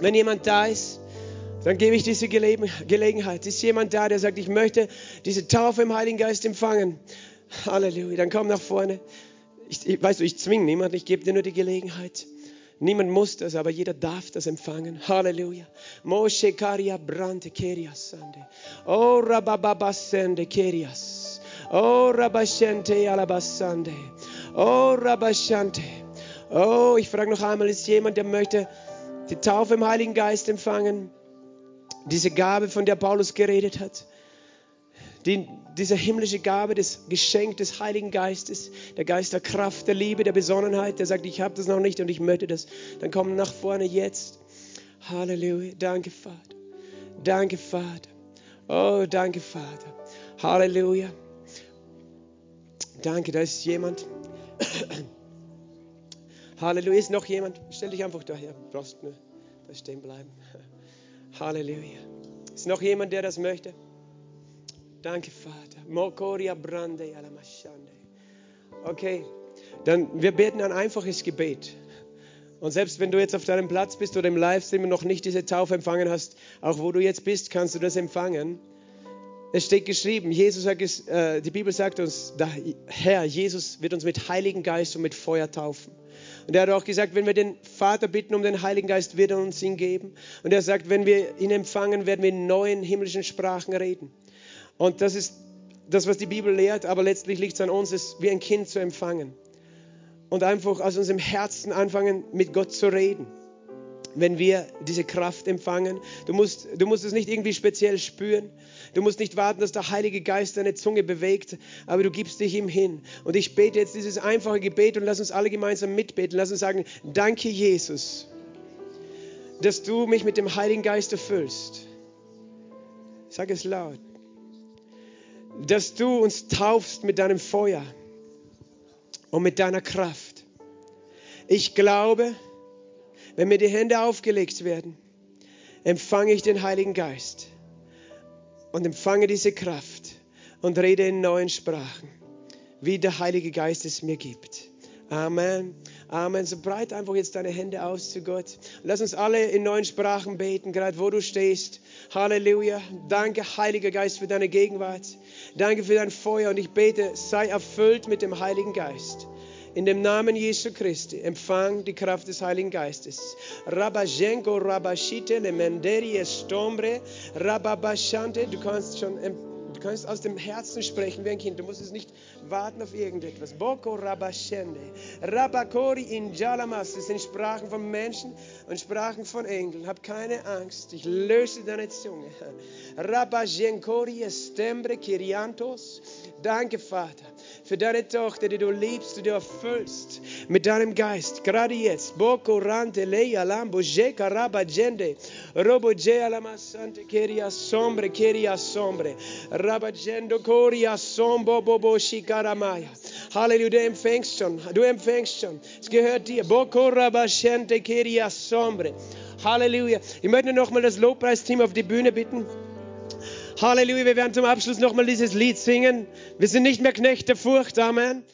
Wenn jemand da ist, dann gebe ich diese Gelegenheit. Ist jemand da, der sagt, ich möchte diese Taufe im Heiligen Geist empfangen? Halleluja. Dann komm nach vorne. Ich, ich, weißt du, ich zwinge niemanden, ich gebe dir nur die Gelegenheit. Niemand muss das, aber jeder darf das empfangen. Halleluja. Moshe karia brante kerias sande. Oh rabababasende kerias. Oh rabashente alabasande. Oh rabashante. Oh, ich frage noch einmal, ist jemand, der möchte die Taufe im Heiligen Geist empfangen? Diese Gabe, von der Paulus geredet hat? Die, diese himmlische Gabe, das Geschenk des Heiligen Geistes, der Geist der Kraft, der Liebe, der Besonnenheit, der sagt, ich habe das noch nicht und ich möchte das, dann komm nach vorne jetzt. Halleluja. Danke, Vater. Danke, Vater. Oh, danke, Vater. Halleluja. Danke, da ist jemand. Halleluja. Ist noch jemand? Stell dich einfach daher. Brauchst nur da stehen bleiben. Halleluja. Ist noch jemand, der das möchte? Danke, Vater. Mokoria brande Okay, dann wir beten ein einfaches Gebet. Und selbst wenn du jetzt auf deinem Platz bist oder im Livestream noch nicht diese Taufe empfangen hast, auch wo du jetzt bist, kannst du das empfangen. Es steht geschrieben, Jesus hat, äh, die Bibel sagt uns, der Herr, Jesus wird uns mit Heiligen Geist und mit Feuer taufen. Und er hat auch gesagt, wenn wir den Vater bitten um den Heiligen Geist, wird er uns ihn geben. Und er sagt, wenn wir ihn empfangen, werden wir in neuen himmlischen Sprachen reden. Und das ist das, was die Bibel lehrt, aber letztlich liegt es an uns, es wie ein Kind zu empfangen. Und einfach aus unserem Herzen anfangen, mit Gott zu reden. Wenn wir diese Kraft empfangen, du musst, du musst es nicht irgendwie speziell spüren. Du musst nicht warten, dass der Heilige Geist deine Zunge bewegt, aber du gibst dich ihm hin. Und ich bete jetzt dieses einfache Gebet und lass uns alle gemeinsam mitbeten. Lass uns sagen, danke Jesus, dass du mich mit dem Heiligen Geist erfüllst. Sag es laut dass du uns taufst mit deinem Feuer und mit deiner Kraft. Ich glaube, wenn mir die Hände aufgelegt werden, empfange ich den Heiligen Geist und empfange diese Kraft und rede in neuen Sprachen, wie der Heilige Geist es mir gibt. Amen. Amen. So breit einfach jetzt deine Hände aus zu Gott. Lass uns alle in neuen Sprachen beten, gerade wo du stehst. Halleluja. Danke, Heiliger Geist, für deine Gegenwart. Danke für dein Feuer und ich bete, sei erfüllt mit dem Heiligen Geist. In dem Namen Jesu Christi, empfang die Kraft des Heiligen Geistes. Rabajenko, Rabashite, Lemenderi, Estombre, Rababashante. Du kannst schon Du kannst aus dem Herzen sprechen wie ein Kind. Du musst es nicht warten auf irgendetwas. Boko Rabashende. Rabakori in Jalamas. Das sind Sprachen von Menschen und Sprachen von Engeln. Hab keine Angst. Ich löse deine Zunge. Rabajenkori estembre kiriantos. Danke, Vater, für deine Tochter, die du liebst, die du erfüllst mit deinem Geist. Gerade jetzt. Boko rante leia lambo jeka rabagende. Robo jea lamasante keria sombre keria sombre. Halleluja, du empfängst schon. Du empfängst schon. Es gehört dir. Halleluja. Ich möchte nochmal das Lobpreisteam auf die Bühne bitten. Halleluja, wir werden zum Abschluss nochmal dieses Lied singen. Wir sind nicht mehr Knechte Furcht, Amen.